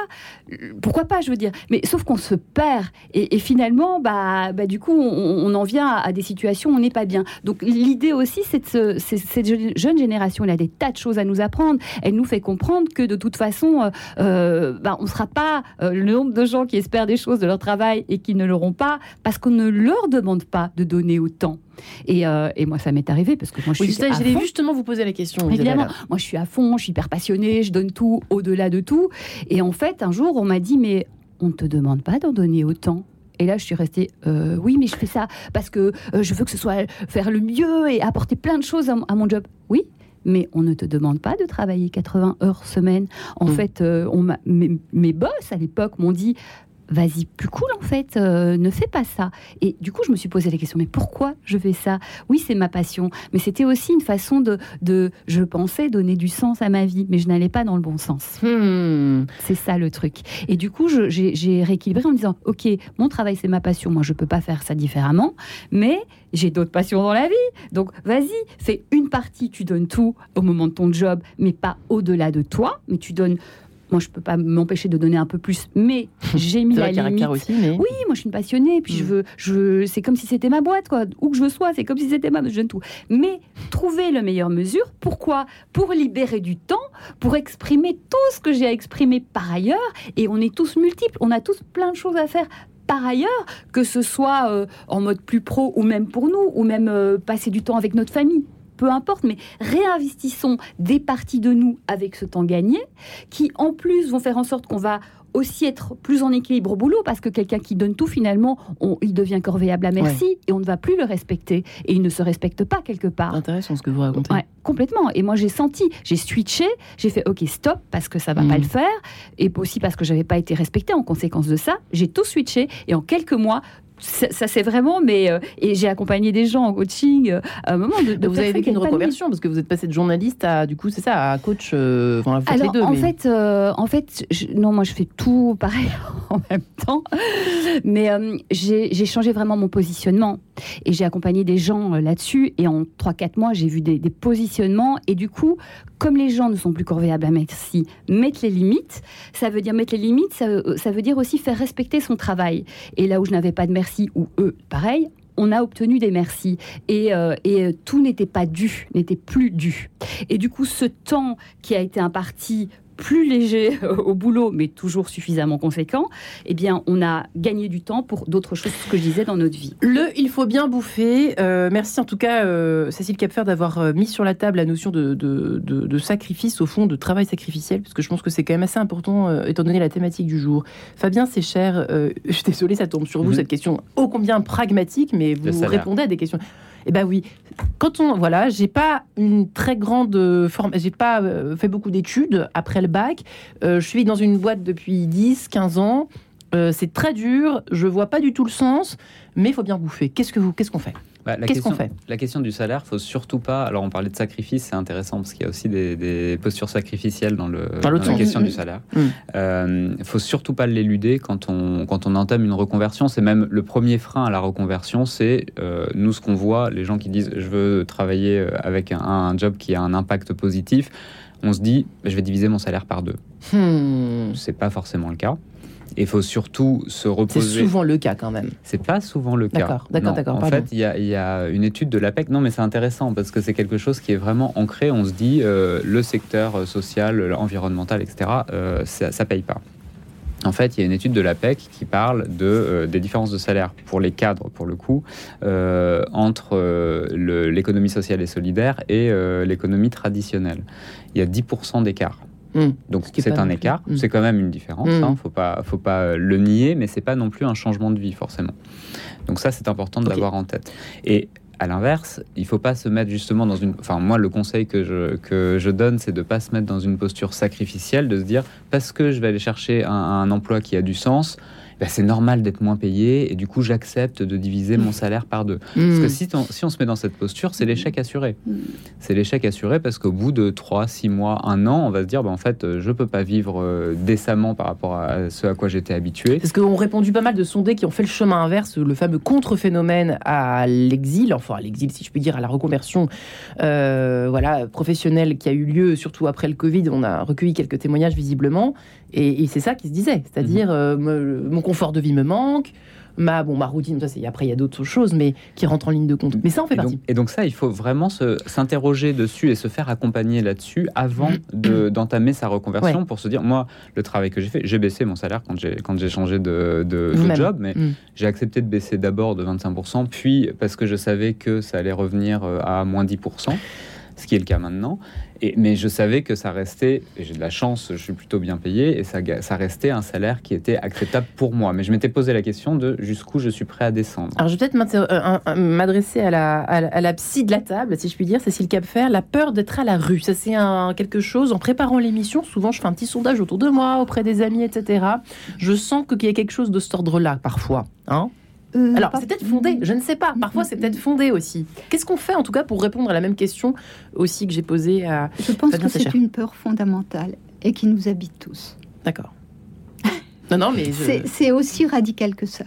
Pourquoi pas, je veux dire. Mais sauf qu'on se perd. Et, finalement, bah, bah, du coup, on, en vient à, des situations où on n'est pas bien. Donc l'idée aussi, c'est que cette jeune génération, elle a des tas de choses à nous apprendre. Elle nous fait comprendre que de toute façon, euh, euh, bah, on ne sera pas euh, le nombre de gens qui espèrent des choses de leur travail et qui ne l'auront pas parce qu'on ne leur demande pas de donner autant. Et, moi, ça m'est arrivé parce que moi, je suis. Ça, J'allais justement vous poser la question. Évidemment, moi, je suis à fond, je suis hyper passionnée, je donne tout au-delà de tout. Et en fait, un jour, on m'a dit, mais on ne te demande pas d'en donner autant. Et là, je suis restée, euh, oui, mais je fais ça parce que euh, je veux que ce soit faire le mieux et apporter plein de choses à, mon job. Oui, mais on ne te demande pas de travailler 80 heures semaine. En mm. fait, euh, on mes, mes, boss à l'époque m'ont dit vas-y, plus cool en fait, euh, ne fais pas ça. Et du coup, je me suis posé la question, mais pourquoi je fais ça? Oui, c'est ma passion, mais c'était aussi une façon de, de, je pensais donner du sens à ma vie, mais je n'allais pas dans le bon sens. Hmm. C'est ça le truc. Et du coup, j'ai rééquilibré en me disant, ok, mon travail c'est ma passion, moi je peux pas faire ça différemment, mais j'ai d'autres passions dans la vie. Donc vas-y, fais une partie, tu donnes tout au moment de ton job, mais pas au-delà de toi, mais tu donnes moi, je peux pas m'empêcher de donner un peu plus, mais *laughs* j'ai mis la limite. Aussi, mais... Oui, moi, je suis une passionnée, puis je mm. veux, je, c'est comme si c'était ma boîte, quoi. Où que je sois, c'est comme si c'était ma, je donne tout. Mais trouver la meilleure mesure, pourquoi? Pour libérer du temps, pour exprimer tout ce que j'ai à exprimer par ailleurs, et on est tous multiples, on a tous plein de choses à faire par ailleurs, que ce soit euh, en mode plus pro ou même pour nous, ou même euh, passer du temps avec notre famille peu importe, mais réinvestissons des parties de nous avec ce temps gagné, qui en plus vont faire en sorte qu'on va aussi être plus en équilibre au boulot parce que quelqu'un qui donne tout finalement, il devient corvéable à merci et on ne va plus le respecter et il ne se respecte pas quelque part. Intéressant ce que vous racontez. complètement. Et moi j'ai senti, j'ai switché, j'ai fait ok stop parce que ça va pas mm. le faire et aussi parce que j'avais pas été respectée en conséquence de ça. J'ai tout switché et en quelques mois ça, c'est vraiment, mais euh, et j'ai accompagné des gens en coaching euh, à un moment de. vous avez vécu une reconversion parce que vous êtes passé de journaliste à, du coup, c'est ça, à coach. Euh, Alors, en fait, en fait, non, moi je fais tout *laughs* pareil en même temps, mais j'ai changé vraiment mon positionnement et j'ai accompagné des gens là-dessus et en 3-4 mois j'ai vu des, des, positionnements et du coup, comme les gens ne sont plus corvéables à merci, mettre les limites, ça veut dire mettre les limites, ça, ça veut dire aussi faire respecter son travail. Et là où je n'avais pas de merci ou eux, pareil, on a obtenu des merci et, euh, et euh, tout n'était pas dû, n'était plus dû. Et du coup, ce temps qui a été imparti plus léger *laughs* au boulot, mais toujours suffisamment conséquent, eh bien, on a gagné du temps pour d'autres choses, ce que je disais dans notre vie. Le il faut bien bouffer. Euh, merci en tout cas, euh, Cécile Capfer, d'avoir euh, mis sur la table la notion de, de, sacrifice, au fond, de travail sacrificiel, parce que je pense que c'est quand même assez important, étant donné la thématique du jour. Fabien, c'est cher. *laughs* je suis désolée, ça tombe sur vous, mhm. cette question ô combien pragmatique, mais vous répondez à des questions. Eh ben oui, quand on voilà, j'ai pas une très grande forme, j'ai pas euh, fait beaucoup d'études après le bac. Euh, je suis dans une boîte depuis 10, 15 ans. c'est très dur, je vois pas du tout le sens, mais il faut bien bouffer. Qu'est-ce que vous, qu'est-ce qu'on fait? Bah, Qu'est-ce qu'on fait? La question du salaire, faut surtout pas. Alors, on parlait de sacrifice, c'est intéressant parce qu'il y a aussi des, postures sacrificielles dans, le, dans, la question du salaire. Il mm. euh, faut surtout pas l'éluder quand on, quand on entame une reconversion. C'est même le premier frein à la reconversion. C'est euh, nous ce qu'on voit, les gens qui disent je veux travailler euh, avec un, job qui a un impact positif. On se dit, je vais diviser mon salaire par deux. Hmm. C'est pas forcément le cas il faut surtout se reposer. C'est souvent le cas quand même. C'est pas souvent le cas. D'accord, d'accord, d'accord. En fait, il y, a une étude de l'APEC. Non, mais c'est intéressant parce que c'est quelque chose qui est vraiment ancré. On se dit, euh, le secteur social, environnemental, etc., euh, ça, ça paye pas. En fait, il y a une étude de l'APEC qui parle de, euh, des différences de salaire pour les cadres, pour le coup, entre l'économie sociale et solidaire et l'économie traditionnelle. Il y a 10% d'écart. Hmm. Donc c'est un écart, hmm. c'est quand même une différence, il hmm. hein, faut pas, faut pas le nier, mais c'est pas non plus un changement de vie forcément. Donc ça c'est important de l'avoir en tête. Et à l'inverse, il faut pas se mettre justement dans une. Enfin, moi, le conseil que je, que je donne, c'est de pas se mettre dans une posture sacrificielle, de se dire parce que je vais aller chercher un emploi qui a du sens, bah, c'est normal d'être moins payé et du coup j'accepte de diviser mon salaire par deux. Parce que mm. si, si, on se met dans cette posture, c'est l'échec assuré. Mm. C'est l'échec assuré parce qu'au bout de 3, 6 mois, un an, on va se dire bah, en fait euh, je peux pas vivre euh, décemment par rapport à ce à quoi j'étais habitué. Parce qu'on répondu pas mal de sondés qui ont fait le chemin inverse, le fameux contre-phénomène à l'exil, enfin à l'exil si je puis dire, à la reconversion euh, voilà, professionnelle qui a eu lieu surtout après le Covid. On a recueilli quelques témoignages visiblement. Et, c'est ça qui se disait, c'est-à-dire mm-hmm. mon confort de vie me manque. Ma, bon, ma routine, ça, c'est, après, il y a d'autres choses, mais qui rentrent en ligne de compte. Mais ça en fait partie. et donc, ça, il faut vraiment s'interroger dessus et se faire accompagner là-dessus avant mm. d'entamer sa reconversion pour se dire, moi, le travail que j'ai fait, j'ai baissé mon salaire quand j'ai, quand j'ai changé de, de, job, mais mm. j'ai accepté de baisser d'abord de 25%, puis parce que je savais que ça allait revenir euh, à moins 10% ce qui est le cas maintenant. Mais je savais que ça restait, et j'ai de la chance, je suis plutôt bien payé, et ça, restait un salaire qui était acceptable pour moi. Mais je m'étais posé la question de jusqu'où je suis prêt à descendre. Alors je vais peut-être euh, m'adresser à la, psy de la table, si je puis dire, Cécile Capfer, la peur d'être à la rue. Ça c'est quelque chose, en préparant l'émission, souvent je fais un petit sondage autour de moi, auprès des amis, etc. Je sens qu'il y a quelque chose de cet ordre-là parfois. Hein euh, Alors, c'est peut-être fondé, je ne sais pas. Parfois, c'est peut-être fondé aussi. Qu'est-ce qu'on fait, en tout cas, pour répondre à la même question aussi que j'ai posée à. Je pense que c'est une peur fondamentale et qui nous habite tous. D'accord. non, non, mais. C'est aussi radical que ça.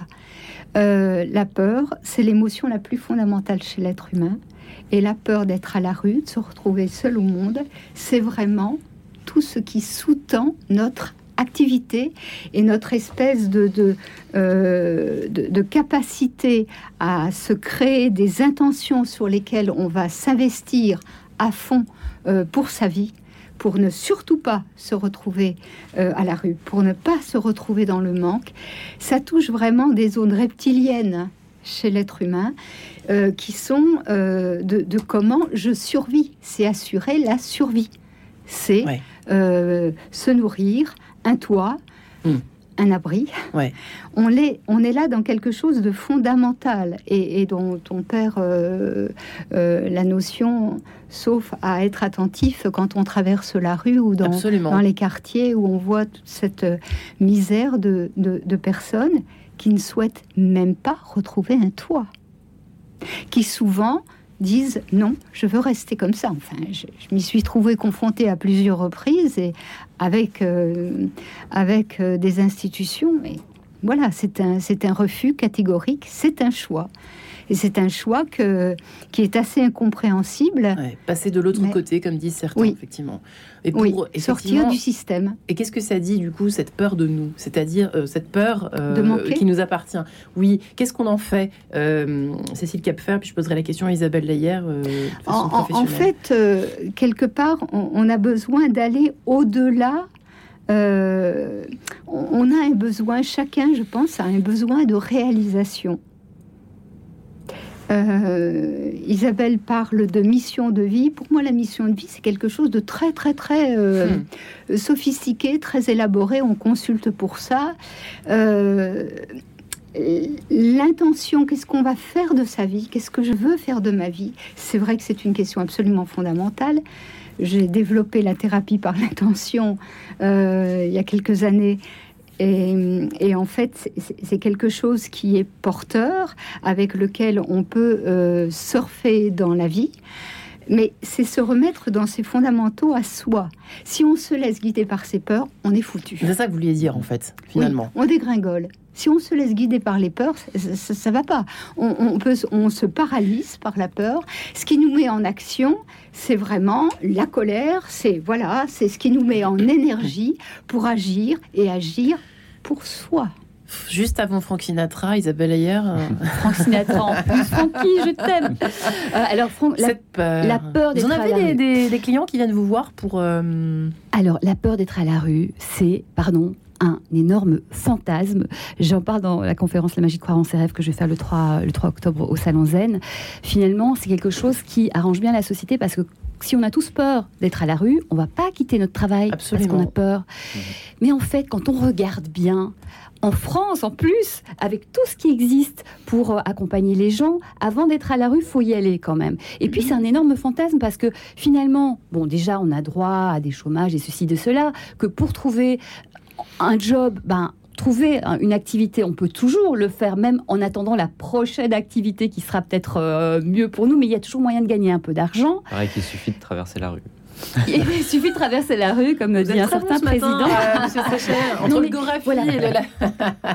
Euh, la peur, c'est l'émotion la plus fondamentale chez l'être humain. Et la peur d'être à la rue, de se retrouver seul au monde, c'est vraiment tout ce qui sous-tend notre activité et notre espèce euh, de, de, capacité à se créer des intentions sur lesquelles on va s'investir à fond euh, pour sa vie, pour ne surtout pas se retrouver euh, à la rue, pour ne pas se retrouver dans le manque, ça touche vraiment des zones reptiliennes chez l'être humain qui sont de, comment je survis. C'est assurer la survie. C'est se nourrir, un toit, hmm. un abri. Ouais. On, est, on est là dans quelque chose de fondamental et, dont on perd euh, euh, la notion, sauf à être attentif quand on traverse la rue ou dans, dans les quartiers où on voit toute cette misère de, de personnes qui ne souhaitent même pas retrouver un toit, qui souvent disent non, je veux rester comme ça. Enfin, je, m'y suis trouvée confrontée à plusieurs reprises et avec, euh, avec euh, des institutions. Mais voilà, c'est un, c'est un refus catégorique, c'est un choix. Et c'est un choix que, qui est assez incompréhensible. passer de l'autre côté, comme disent certains, effectivement. Et pour sortir du système. Et qu'est-ce que ça dit, du coup, cette peur de nous? C'est-à-dire euh, cette peur euh, qui nous appartient. Oui, qu'est-ce qu'on en fait euh, Cécile Capfer, puis je poserai la question à Isabelle Layer. En, en, fait, quelque part, on, a besoin d'aller au-delà on a un besoin, chacun, je pense, a un besoin de réalisation. Euh, Isabelle parle de mission de vie. Pour moi, la mission de vie, c'est quelque chose de très, très, très euh, hmm. sophistiqué, très élaboré. On consulte pour ça. Euh, l'intention, qu'est-ce qu'on va faire de sa vie? Qu'est-ce que je veux faire de ma vie? C'est vrai que c'est une question absolument fondamentale. J'ai développé la thérapie par l'intention il y a quelques années Et, en fait, c'est quelque chose qui est porteur, avec lequel on peut euh, surfer dans la vie. Mais c'est se remettre dans ses fondamentaux à soi. Si on se laisse guider par ses peurs, on est foutu. C'est ça que vous vouliez dire, en fait, finalement. on dégringole. Si on se laisse guider par les peurs, ça, ne va pas. On, peut, on se paralyse par la peur. Ce qui nous met en action, c'est vraiment la colère. C'est voilà, c'est ce qui nous met en énergie pour agir et agir pour soi. Juste avant Frank Sinatra, Isabelle Ayer. Euh. *laughs* Frank Sinatra en plus. Francky, je t'aime. *laughs* Euh, alors, Franck, la, peur. la peur d'être Vous en avez des, des, clients qui viennent vous voir pour. Euh, alors, la peur d'être à la rue, c'est, pardon, un énorme fantasme. J'en parle dans la conférence La magie de croire en ses rêves que je vais faire le 3, le 3 octobre au Salon Zen. Finalement, c'est quelque chose qui arrange bien la société parce que si on a tous peur d'être à la rue, on va pas quitter notre travail parce qu'on a peur. Mmh. Mais en fait, quand on regarde bien, en France, en plus, avec tout ce qui existe pour euh, accompagner les gens, avant d'être à la rue, faut y aller quand même. Et puis, c'est un énorme fantasme parce que finalement, bon, déjà, on a droit à des chômages et ceci, de cela, que pour trouver un job, ben, trouver une activité, on peut toujours le faire, même en attendant la prochaine activité qui sera peut-être euh, mieux pour nous, mais il y a toujours moyen de gagner un peu d'argent. Pareil qu'il suffit de traverser la rue. Il suffit de traverser la rue, comme dit un certain président.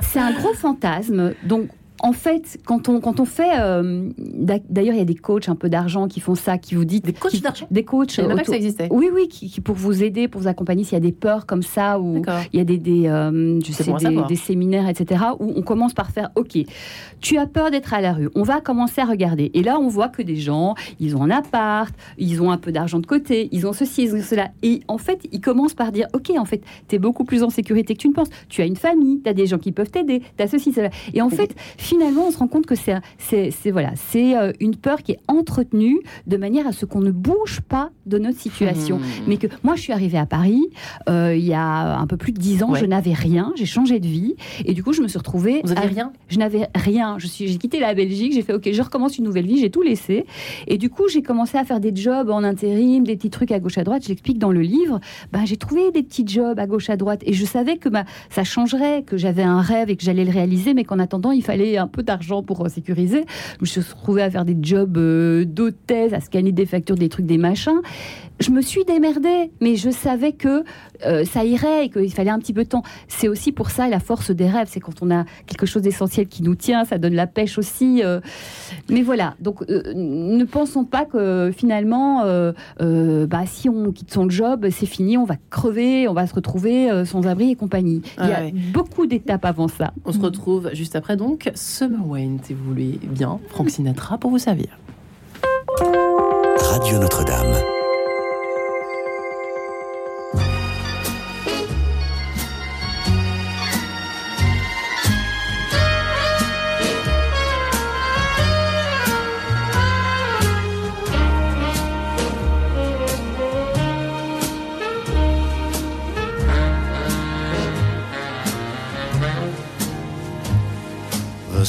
C'est un gros fantasme. Donc, en fait, quand on, quand on fait. Euh, d'ailleurs, il y a des coachs un peu d'argent qui font ça, qui vous disent. Des coachs d'argent Des coachs. Il que ça existait. Oui, oui, qui, pour vous aider, pour vous accompagner s'il y a des peurs comme ça, ou il y a des, des, euh, je sais, des, des, séminaires, etc., où on commence par faire OK, tu as peur d'être à la rue, on va commencer à regarder. Et là, on voit que des gens, ils ont un appart, ils ont un peu d'argent de côté, ils ont ceci, ils ont cela. Et en fait, ils commencent par dire OK, en fait, tu es beaucoup plus en sécurité que tu ne penses. Tu as une famille, tu as des gens qui peuvent t'aider, tu as ceci, cela. Et en fait, finalement, on se rend compte que c'est, voilà, c'est euh, une peur qui est entretenue de manière à ce qu'on ne bouge pas de notre situation. Mmh. Mais que moi, je suis arrivée à Paris euh, il y a un peu plus de dix ans, je n'avais rien, j'ai changé de vie, et du coup, je me suis retrouvée. Vous avez rien? Je n'avais rien. Je suis, j'ai quitté la Belgique, j'ai fait OK, je recommence une nouvelle vie, j'ai tout laissé, et du coup, j'ai commencé à faire des jobs en intérim, des petits trucs à gauche à droite. Je l'explique dans le livre. Ben, j'ai trouvé des petits jobs à gauche à droite, et je savais que bah, ça changerait, que j'avais un rêve et que j'allais le réaliser, mais qu'en attendant, il fallait un peu d'argent pour euh, sécuriser. Je me suis retrouvée à faire des jobs euh, d'hôtesse, à scanner des factures, des trucs, des machins. Je me suis démerdée, mais je savais que euh, ça irait et qu'il fallait un petit peu de temps. C'est aussi pour ça la force des rêves, c'est quand on a quelque chose d'essentiel qui nous tient, ça donne la pêche aussi. Mais voilà, donc ne pensons pas que finalement, bah, si on quitte son job, c'est fini, on va crever, on va se retrouver sans abri et compagnie. Il y a beaucoup d'étapes avant ça. On se retrouve juste après donc Summer si vous voulez bien, Frank Sinatra pour vous servir. Radio Notre-Dame.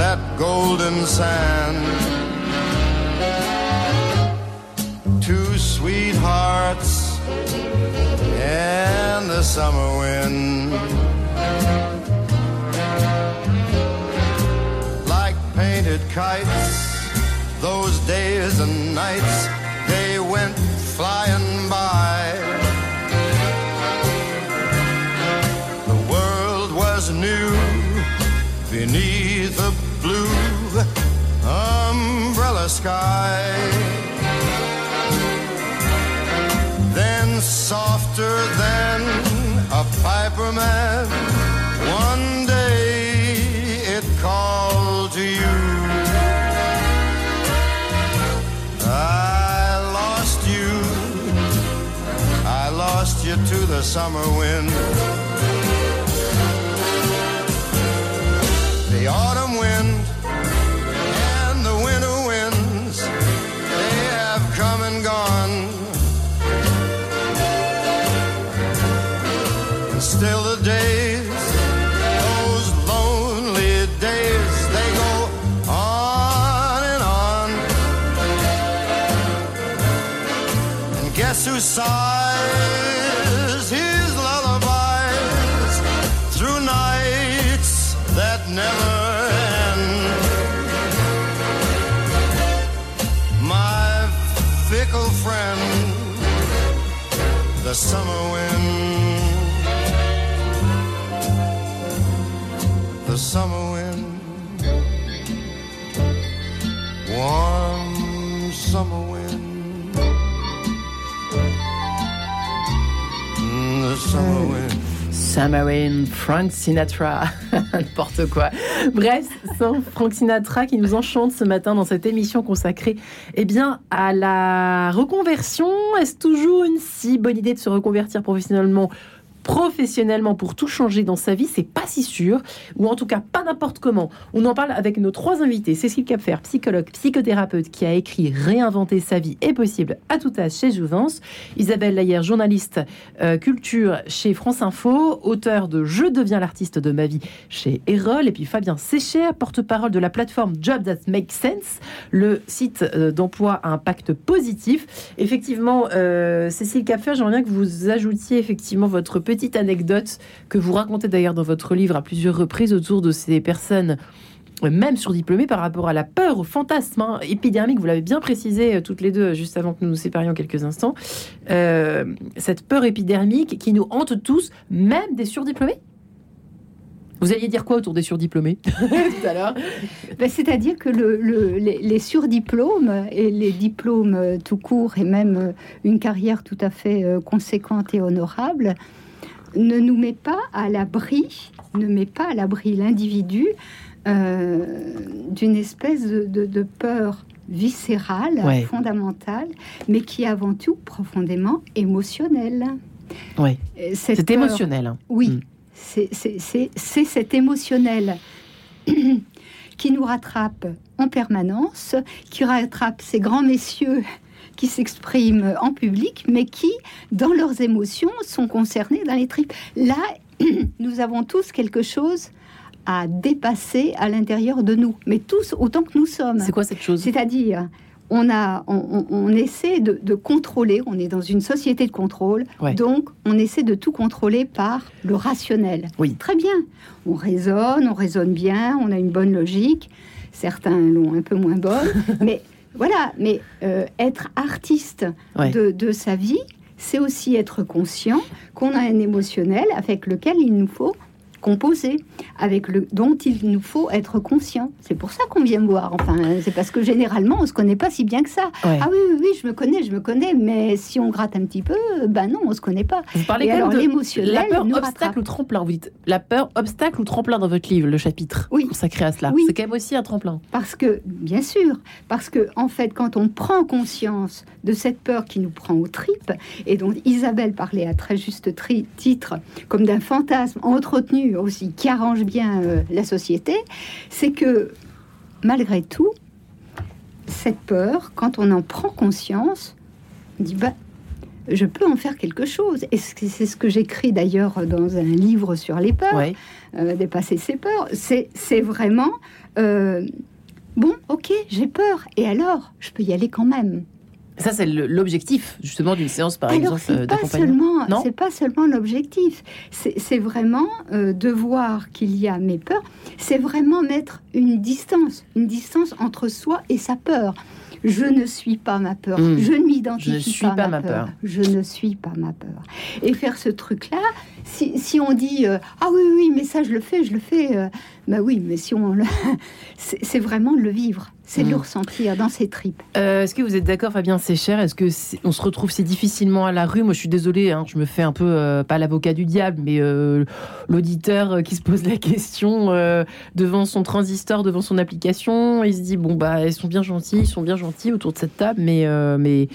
that golden sand. Two sweethearts and the summer wind. Like painted kites, those days and nights, they went flying by. The world was new beneath umbrella sky. Then softer than a piper man, one day it called to you. I lost you, I lost you to the summer wind. Sighs his lullabies through nights that never end? My fickle friend, the summer wind. The summer wind, warm summer wind, Mm, summer wind. Frank Sinatra, *laughs* n'importe quoi. Bref, c'est Frank Sinatra qui nous enchante ce matin dans cette émission consacrée eh bien, à la reconversion. Est-ce toujours une si bonne idée de se reconvertir professionnellement professionnellement pour tout changer dans sa vie, c'est pas si sûr, ou en tout cas pas n'importe comment. On en parle avec nos trois invités. Cécile Capfer, psychologue, psychothérapeute, qui a écrit Réinventer sa vie est possible à tout âge chez Jouvence. Isabelle Layer, journaliste euh, culture chez France Info, auteur de Je deviens l'artiste de ma vie chez Erol, et puis Fabien Sécher, porte-parole de la plateforme Job That Makes Sense, le site euh, d'emploi à impact positif. Effectivement, euh, Cécile Capfer, j'aimerais bien que vous ajoutiez effectivement votre petite anecdote que vous racontez d'ailleurs dans votre livre à plusieurs reprises autour de ces personnes même surdiplômées par rapport à la peur, au fantasme hein, épidermique, vous l'avez bien précisé euh, toutes les deux juste avant que nous nous séparions quelques instants, euh, cette peur épidermique qui nous hante tous, même des surdiplômés? Vous alliez dire quoi autour des surdiplômés *laughs* tout à l'heure? Ben, C'est-à-dire que le, le, les, surdiplômes et les diplômes euh, tout court et même euh, une carrière tout à fait euh, conséquente et honorable ne nous met pas à l'abri, ne met pas à l'abri l'individu euh, d'une espèce de, de, de, peur viscérale, Ouais. fondamentale, mais qui est avant tout profondément émotionnelle. Cette c'est peur- émotionnel. hein. Oui, Mm. c'est cet émotionnel *clears throat* qui nous rattrape en permanence, qui rattrape ces grands messieurs qui s'expriment en public, mais qui, dans leurs émotions, sont concernés dans les tripes. Là, *clears throat* nous avons tous quelque chose à dépasser à l'intérieur de nous, mais tous autant que nous sommes. C'est quoi cette chose? C'est-à-dire, on, a, on, essaie de, de contrôler, on est dans une société de contrôle, Ouais. donc on essaie de tout contrôler par le rationnel. Oui. Très bien, on raisonne, on raisonne bien, on a une bonne logique, certains l'ont un peu moins bonne, *laughs* mais voilà, mais euh, être artiste Ouais. de, de sa vie, c'est aussi être conscient qu'on a un émotionnel avec lequel il nous faut composer, avec le dont il nous faut être conscient. C'est pour ça qu'on vient me voir. Enfin, c'est parce que généralement on se connaît pas si bien que ça. Ouais. Ah oui, oui, oui, je me connais, je me connais, mais si on gratte un petit peu, ben non, on se connaît pas. Vous parlez Et quand même alors de l'émotionnel la peur nous obstacle rattrape. ou tremplin. Vous dites la peur obstacle ou tremplin dans votre livre, le chapitre Oui. consacré à cela. Oui. C'est quand même aussi un tremplin. Parce que, bien sûr, parce que en fait, quand on prend conscience de cette peur qui nous prend aux tripes, et dont Isabelle parlait à très juste tri- titre, comme d'un fantasme entretenu aussi, qui arrange bien euh, la société, c'est que, malgré tout, cette peur, quand on en prend conscience, on dit, bah, je peux en faire quelque chose. Et c'est ce que j'écris d'ailleurs dans un livre sur les peurs euh, dépasser ses peurs. C'est, c'est vraiment euh, bon, ok, j'ai peur. Et alors, je peux y aller quand même. Ça, c'est l'objectif justement d'une séance, par alors, exemple, euh, pas d'accompagnement. c'est pas seulement l'objectif. C'est, vraiment euh, de voir qu'il y a mes peurs. C'est vraiment mettre une distance, une distance entre soi et sa peur. Je ne suis pas ma peur. Mm. Je ne m'identifie suis pas ma peur. Je ne suis pas ma peur. Et faire ce truc-là, si, si on dit euh, ah oui oui mais ça je le fais, je le fais, euh, bah oui mais si on le, *laughs* c'est vraiment le vivre, c'est de Mm. le ressentir dans ses tripes. Euh, Est-ce que vous êtes d'accord, Fabien? C'est cher. Est-ce que on se retrouve si difficilement à la rue? Moi, je suis désolée, hein, je me fais un peu euh, pas l'avocat du diable, mais euh, l'auditeur qui se pose la question devant son transistor, devant son application, il se dit bon bah ils sont bien gentils, ils sont bien gentils autour de cette table, mais mais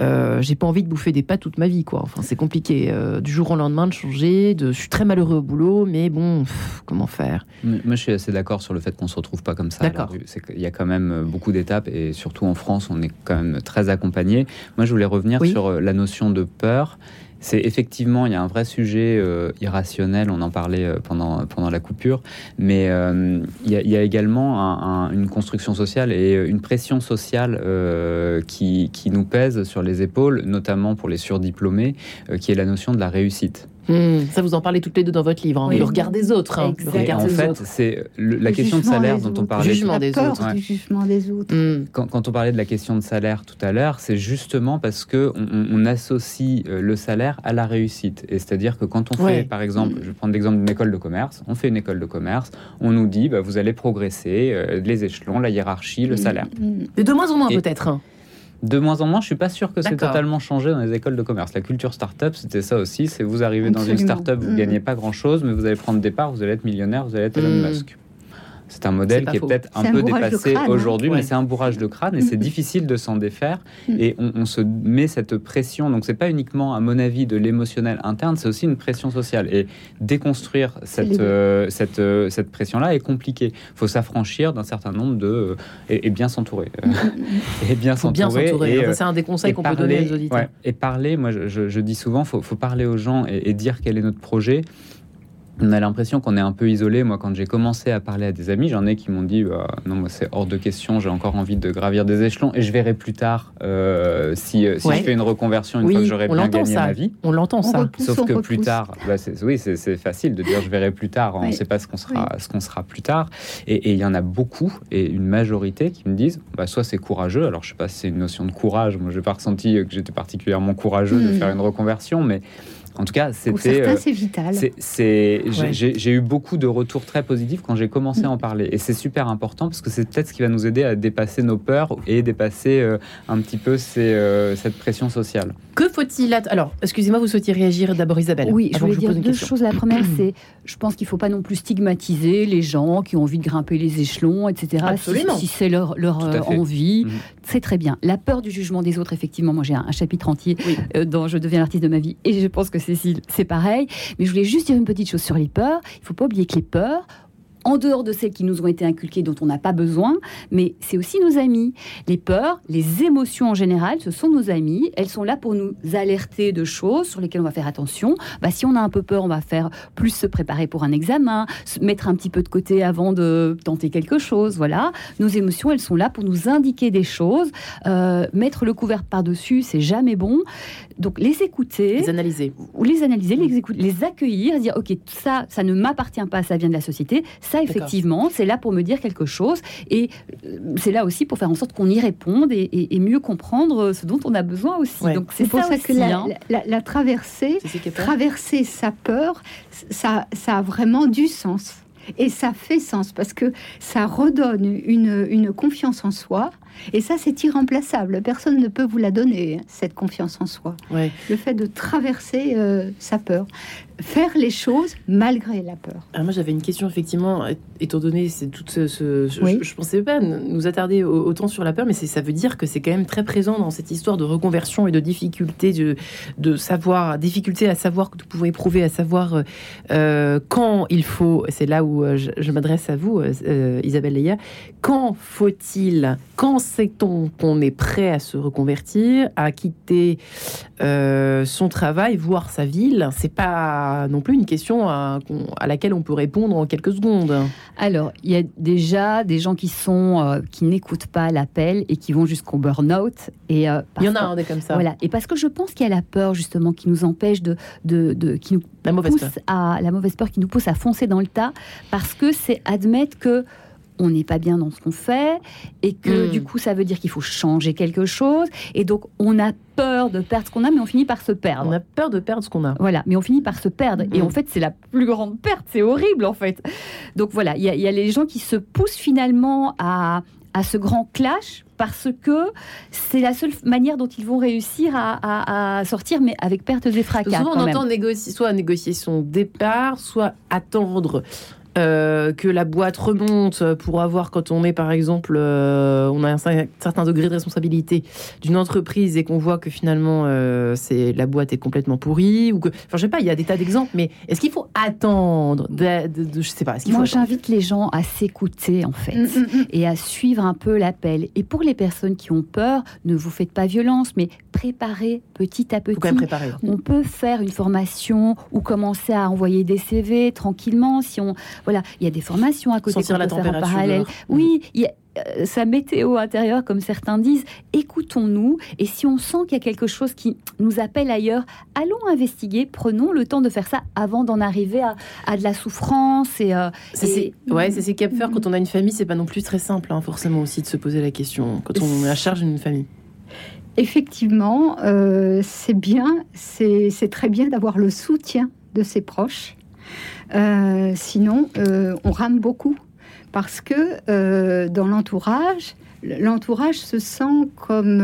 euh, j'ai pas envie de bouffer des pâtes toute ma vie, quoi. Enfin, c'est compliqué. Euh, du jour au lendemain de changer. De, je suis très malheureux au boulot, mais bon, comment faire? Moi, je suis assez d'accord sur le fait qu'on se retrouve pas comme ça. D'accord. Qu'il y a quand même beaucoup d'étapes et surtout en France, on est quand même très accompagné. Moi, je voulais revenir sur la notion de peur c'est effectivement, il y a un vrai sujet euh, irrationnel, on en parlait euh, pendant, pendant la coupure, mais euh, il, y a, également une construction sociale et une pression sociale qui, qui, nous pèse sur les épaules, notamment pour les surdiplômés, qui est la notion de la réussite. Hmm, ça, vous en parlez toutes les deux dans votre livre. Hein. Le regard des autres. Hein. en fait, c'est la question de salaire dont on parlait. Jugement des autres. Du jugement des autres. Quand, on parlait de la question de salaire tout à l'heure, c'est justement parce que on, associe euh, le salaire à la réussite. Et c'est-à-dire que quand on fait, par exemple, je vais prendre l'exemple d'une école de commerce, on fait une école de commerce, on nous dit, bah, vous allez progresser, euh, les échelons, la hiérarchie, le hmm. salaire. De moins en moins peut-être. De moins en moins, je suis pas sûr que c'est totalement changé dans les écoles de commerce. La culture start-up, c'était ça aussi. C'est vous arrivez dans une start-up, vous ne mm. gagnez pas grand-chose, mais vous allez prendre des parts, vous allez être millionnaire, vous allez être Elon mm. Musk. C'est un modèle qui est peut-être un, peu dépassé hein. aujourd'hui, mais c'est un bourrage de crâne et c'est mm. difficile de s'en défaire. Et on, se met cette pression. Donc, c'est pas uniquement, à mon avis, de l'émotionnel interne, c'est aussi une pression sociale. Et déconstruire cette, euh, cette, euh, cette pression-là est compliqué. Il faut s'affranchir d'un certain nombre de. Euh, et, bien s'entourer. et bien s'entourer. C'est un des conseils qu'on peut donner aux auditeurs. et parler, moi, je, dis souvent, il faut, faut, parler aux gens et dire quel est notre projet on a l'impression qu'on est un peu isolé. Moi, quand j'ai commencé à parler à des amis, j'en ai qui m'ont dit bah, non, moi c'est hors de question. J'ai encore envie de gravir des échelons et je verrai plus tard euh, si, euh, si je fais une reconversion une fois que j'aurai bien gagné ma vie. On l'entend ça. Sauf que plus tard, bah, oui, c'est facile de dire je verrai plus tard. On ne sait pas ce qu'on sera, ce qu'on sera plus tard. Et il y en a beaucoup et une majorité qui me disent bah, soit c'est courageux. Alors je sais pas si c'est une notion de courage. Moi, j'ai pas ressenti que j'étais particulièrement courageux de hmm. faire une reconversion, mais en tout cas, c'était. Euh, c'est vital. C'est, j'ai, eu beaucoup de retours très positifs quand j'ai commencé à en parler. Et c'est super important parce que c'est peut-être ce qui va nous aider à dépasser nos peurs et dépasser euh, un petit peu euh, cette pression sociale. Que faut-il. Alors, excusez-moi, vous souhaitiez réagir d'abord, Isabelle Oui, je voulais dire deux choses. La première, *clears throat* c'est je pense qu'il ne faut pas non plus stigmatiser les gens qui ont envie de grimper les échelons, etc. Absolument. Si, c'est leur, leur envie, mhm. c'est très bien. La peur du jugement des autres, effectivement, moi j'ai un, chapitre entier dans Je deviens l'artiste de ma vie et je pense que Cécile, c'est pareil. Mais je voulais juste dire une petite chose sur les peurs. Il ne faut pas oublier que les peurs, en dehors de celles qui nous ont été inculquées, dont on n'a pas besoin, mais c'est aussi nos amis. Les peurs, les émotions en général, ce sont nos amis. Elles sont là pour nous alerter de choses sur lesquelles on va faire attention. Bah, si on a un peu peur, on va faire plus se préparer pour un examen, se mettre un petit peu de côté avant de tenter quelque chose. Voilà. Nos émotions, elles sont là pour nous indiquer des choses. Euh, mettre le couvert par-dessus, c'est jamais bon. Donc les écouter. Les analyser. Ou les analyser, les, écouter, les accueillir, dire, OK, ça, ça ne m'appartient pas, ça vient de la société ça, effectivement, c'est là pour me dire quelque chose. Et euh, c'est là aussi pour faire en sorte qu'on y réponde et, mieux comprendre ce dont on a besoin aussi. Donc c'est pour ça, que hein. la, traversée, traverser sa peur, ça, ça a vraiment du sens. Et ça fait sens parce que ça redonne une, une confiance en soi. Et ça, c'est irremplaçable. Personne ne peut vous la donner, cette confiance en soi. Le fait de traverser euh, sa peur faire les choses malgré la peur. Ah, moi, j'avais une question, effectivement, étant donné c'est tout ce, je, ne pensais pas nous attarder autant sur la peur, mais ça veut dire que c'est quand même très présent dans cette histoire de reconversion et de difficulté de, de savoir, difficulté à savoir que vous pouvez éprouver, à savoir euh, quand il faut. C'est là où euh, je, m'adresse à vous, euh, Isabelle Leia. Quand faut-il, quand sait-on qu'on est prêt à se reconvertir, à quitter son travail, voire sa ville? C'est pas non plus une question à, laquelle on peut répondre en quelques secondes. Alors, il y a déjà des gens qui sont euh, qui n'écoutent pas l'appel et qui vont jusqu'au burn-out. Et euh, il y en a un des comme ça. Voilà. Et parce que je pense qu'il y a la peur justement qui nous empêche de, de, qui nous la mauvaise pousse à la mauvaise peur qui nous pousse à foncer dans le tas, parce que c'est admettre que on n'est pas bien dans ce qu'on fait et que hmm. du coup ça veut dire qu'il faut changer quelque chose et donc on a peur de perdre ce qu'on a mais on finit par se perdre. On a peur de perdre ce qu'on a. Voilà, mais on finit par se perdre et hmm. en fait c'est la plus grande perte, c'est horrible en fait. Donc voilà, il y, a les gens qui se poussent finalement à, à ce grand clash parce que c'est la seule manière dont ils vont réussir à, sortir, mais avec pertes et fracas. Souvent, on entend négocier, soit négocier son départ, soit attendre euh, que la boîte remonte pour avoir, quand on est par exemple, euh, on a un, certain degré de responsabilité d'une entreprise et qu'on voit que finalement euh, c'est la boîte est complètement pourrie ou que, enfin, je sais pas, il y a des tas d'exemples, mais est-ce qu'il faut attendre de, je sais pas. Moi, j'invite les gens à s'écouter en fait mm, mm, mm. et à suivre un peu l'appel. Et pour les personnes qui ont peur, ne vous faites pas violence, mais préparez petit à petit. On peut faire une formation ou commencer à envoyer des CV tranquillement si on voilà, il y a des formations à côté qu'on peut faire en parallèle. Oui, il y a, euh, sa météo intérieure, comme certains disent, écoutons-nous et si on sent qu'il y a quelque chose qui nous appelle ailleurs, allons investiguer, prenons le temps de faire ça avant d'en arriver à, de la souffrance. Et, euh, c'est ouais, c'est ces cap faire quand on a une famille, c'est pas non plus très simple, hein, forcément aussi de se poser la question quand on est à charge d'une famille. Effectivement, euh, c'est bien, c'est très bien d'avoir le soutien de ses proches. Euh, sinon, euh, on rame beaucoup parce que euh, dans l'entourage, l'entourage se sent comme,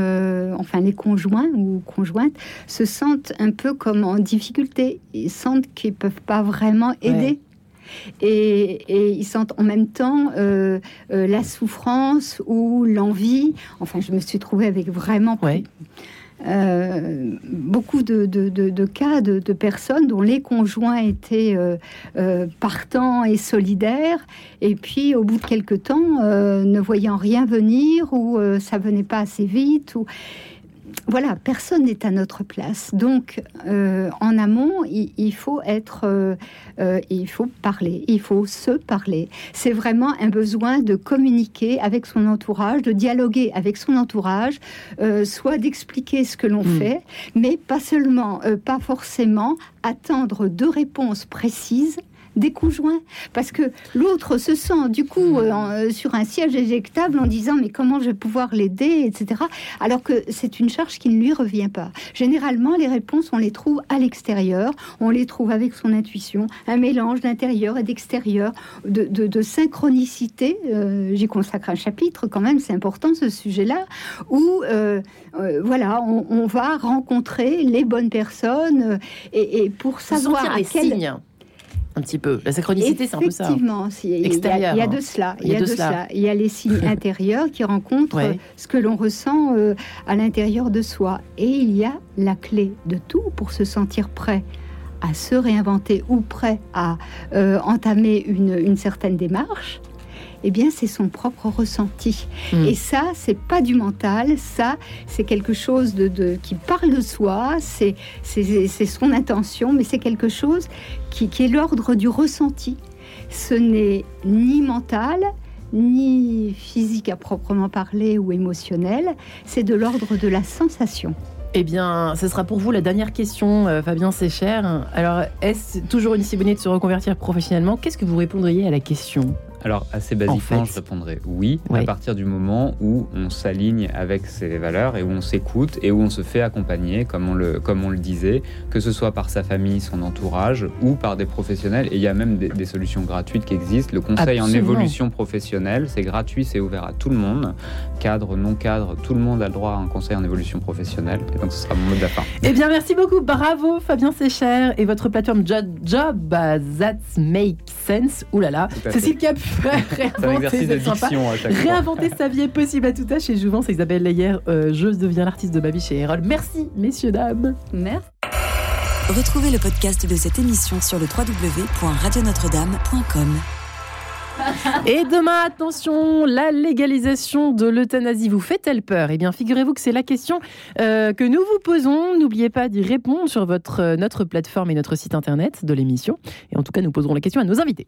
enfin les conjoints ou conjointes se sentent un peu comme en difficulté. Ils sentent qu'ils peuvent pas vraiment aider. Et, ils sentent en même temps la souffrance ou l'envie. Enfin, je me suis trouvée avec vraiment euh, beaucoup de, cas de, personnes dont les conjoints étaient euh, euh, partants et solidaires, et puis au bout de quelques temps, ne voyant rien venir ou ça venait pas assez vite. Ou voilà, personne n'est à notre place. Donc, euh, en amont, il, faut être, euh, euh, il faut parler, il faut se parler. C'est vraiment un besoin de communiquer avec son entourage, de dialoguer avec son entourage, soit d'expliquer ce que l'on hmm. fait, mais pas seulement, pas forcément attendre de réponses précises des conjoints. Parce que l'autre se sent du coup euh, euh, sur un siège éjectable en disant mais comment je vais pouvoir l'aider, etc. Alors que c'est une charge qui ne lui revient pas. Généralement, les réponses, on les trouve à l'extérieur, on les trouve avec son intuition, un mélange d'intérieur et d'extérieur, de, synchronicité. Euh, j'y consacre un chapitre quand même, c'est important ce sujet-là, où voilà, on, va rencontrer les bonnes personnes et, pour savoir à quel un petit peu. La synchronicité, c'est un peu ça. Effectivement, il, y a, de cela. Il y a, de, cela. Il y a les signes *laughs* intérieurs qui rencontrent ce que l'on ressent euh, à l'intérieur de soi. Et il y a la clé de tout pour se sentir prêt à se réinventer ou prêt à euh, entamer une certaine démarche eh bien, c'est son propre ressenti. Hmm. Et ça, c'est pas du mental, ça, c'est quelque chose de, qui parle de soi, c'est son intention, mais c'est quelque chose qui, qui est l'ordre du ressenti. Ce n'est ni mental, ni physique à proprement parler ou émotionnel, c'est de l'ordre de la sensation. Eh bien, ce sera pour vous la dernière question, euh, Fabien Sécher. Alors, est-ce toujours une si bonne de se reconvertir professionnellement? Qu'est-ce que vous répondriez à la question? Alors, assez basiquement, je répondrais oui, à partir du moment où on s'aligne avec ses valeurs et où on s'écoute et où on se fait accompagner, comme on, le, comme on le disait, que ce soit par sa famille, son entourage ou par des professionnels. Et il y a même des, solutions gratuites qui existent. Le conseil en évolution professionnelle, c'est gratuit, c'est ouvert à tout le monde. Cadre, non cadre, tout le monde a le droit à un conseil en évolution professionnelle. Et donc, ce sera mon mot de la fin. Eh bien, merci beaucoup. Bravo, Fabien Sécher et votre plateforme Job, Job That Make Sense. Ouh là là. Cécile Cap *laughs* réinventer, sa vie est possible à tout âge. Et Jouvence, Isabelle Leyer, euh, je deviens l'artiste de ma vie chez Erol. Merci, messieurs, dames. Merci. Retrouvez le podcast de cette émission sur le www.radionotre-dame.com. *laughs* Et demain, attention, la légalisation de l'euthanasie vous fait-elle peur? Eh bien, figurez-vous que c'est la question euh, que nous vous posons. N'oubliez pas d'y répondre sur votre, notre plateforme et notre site internet de l'émission. Et en tout cas, nous poserons la question à nos invités.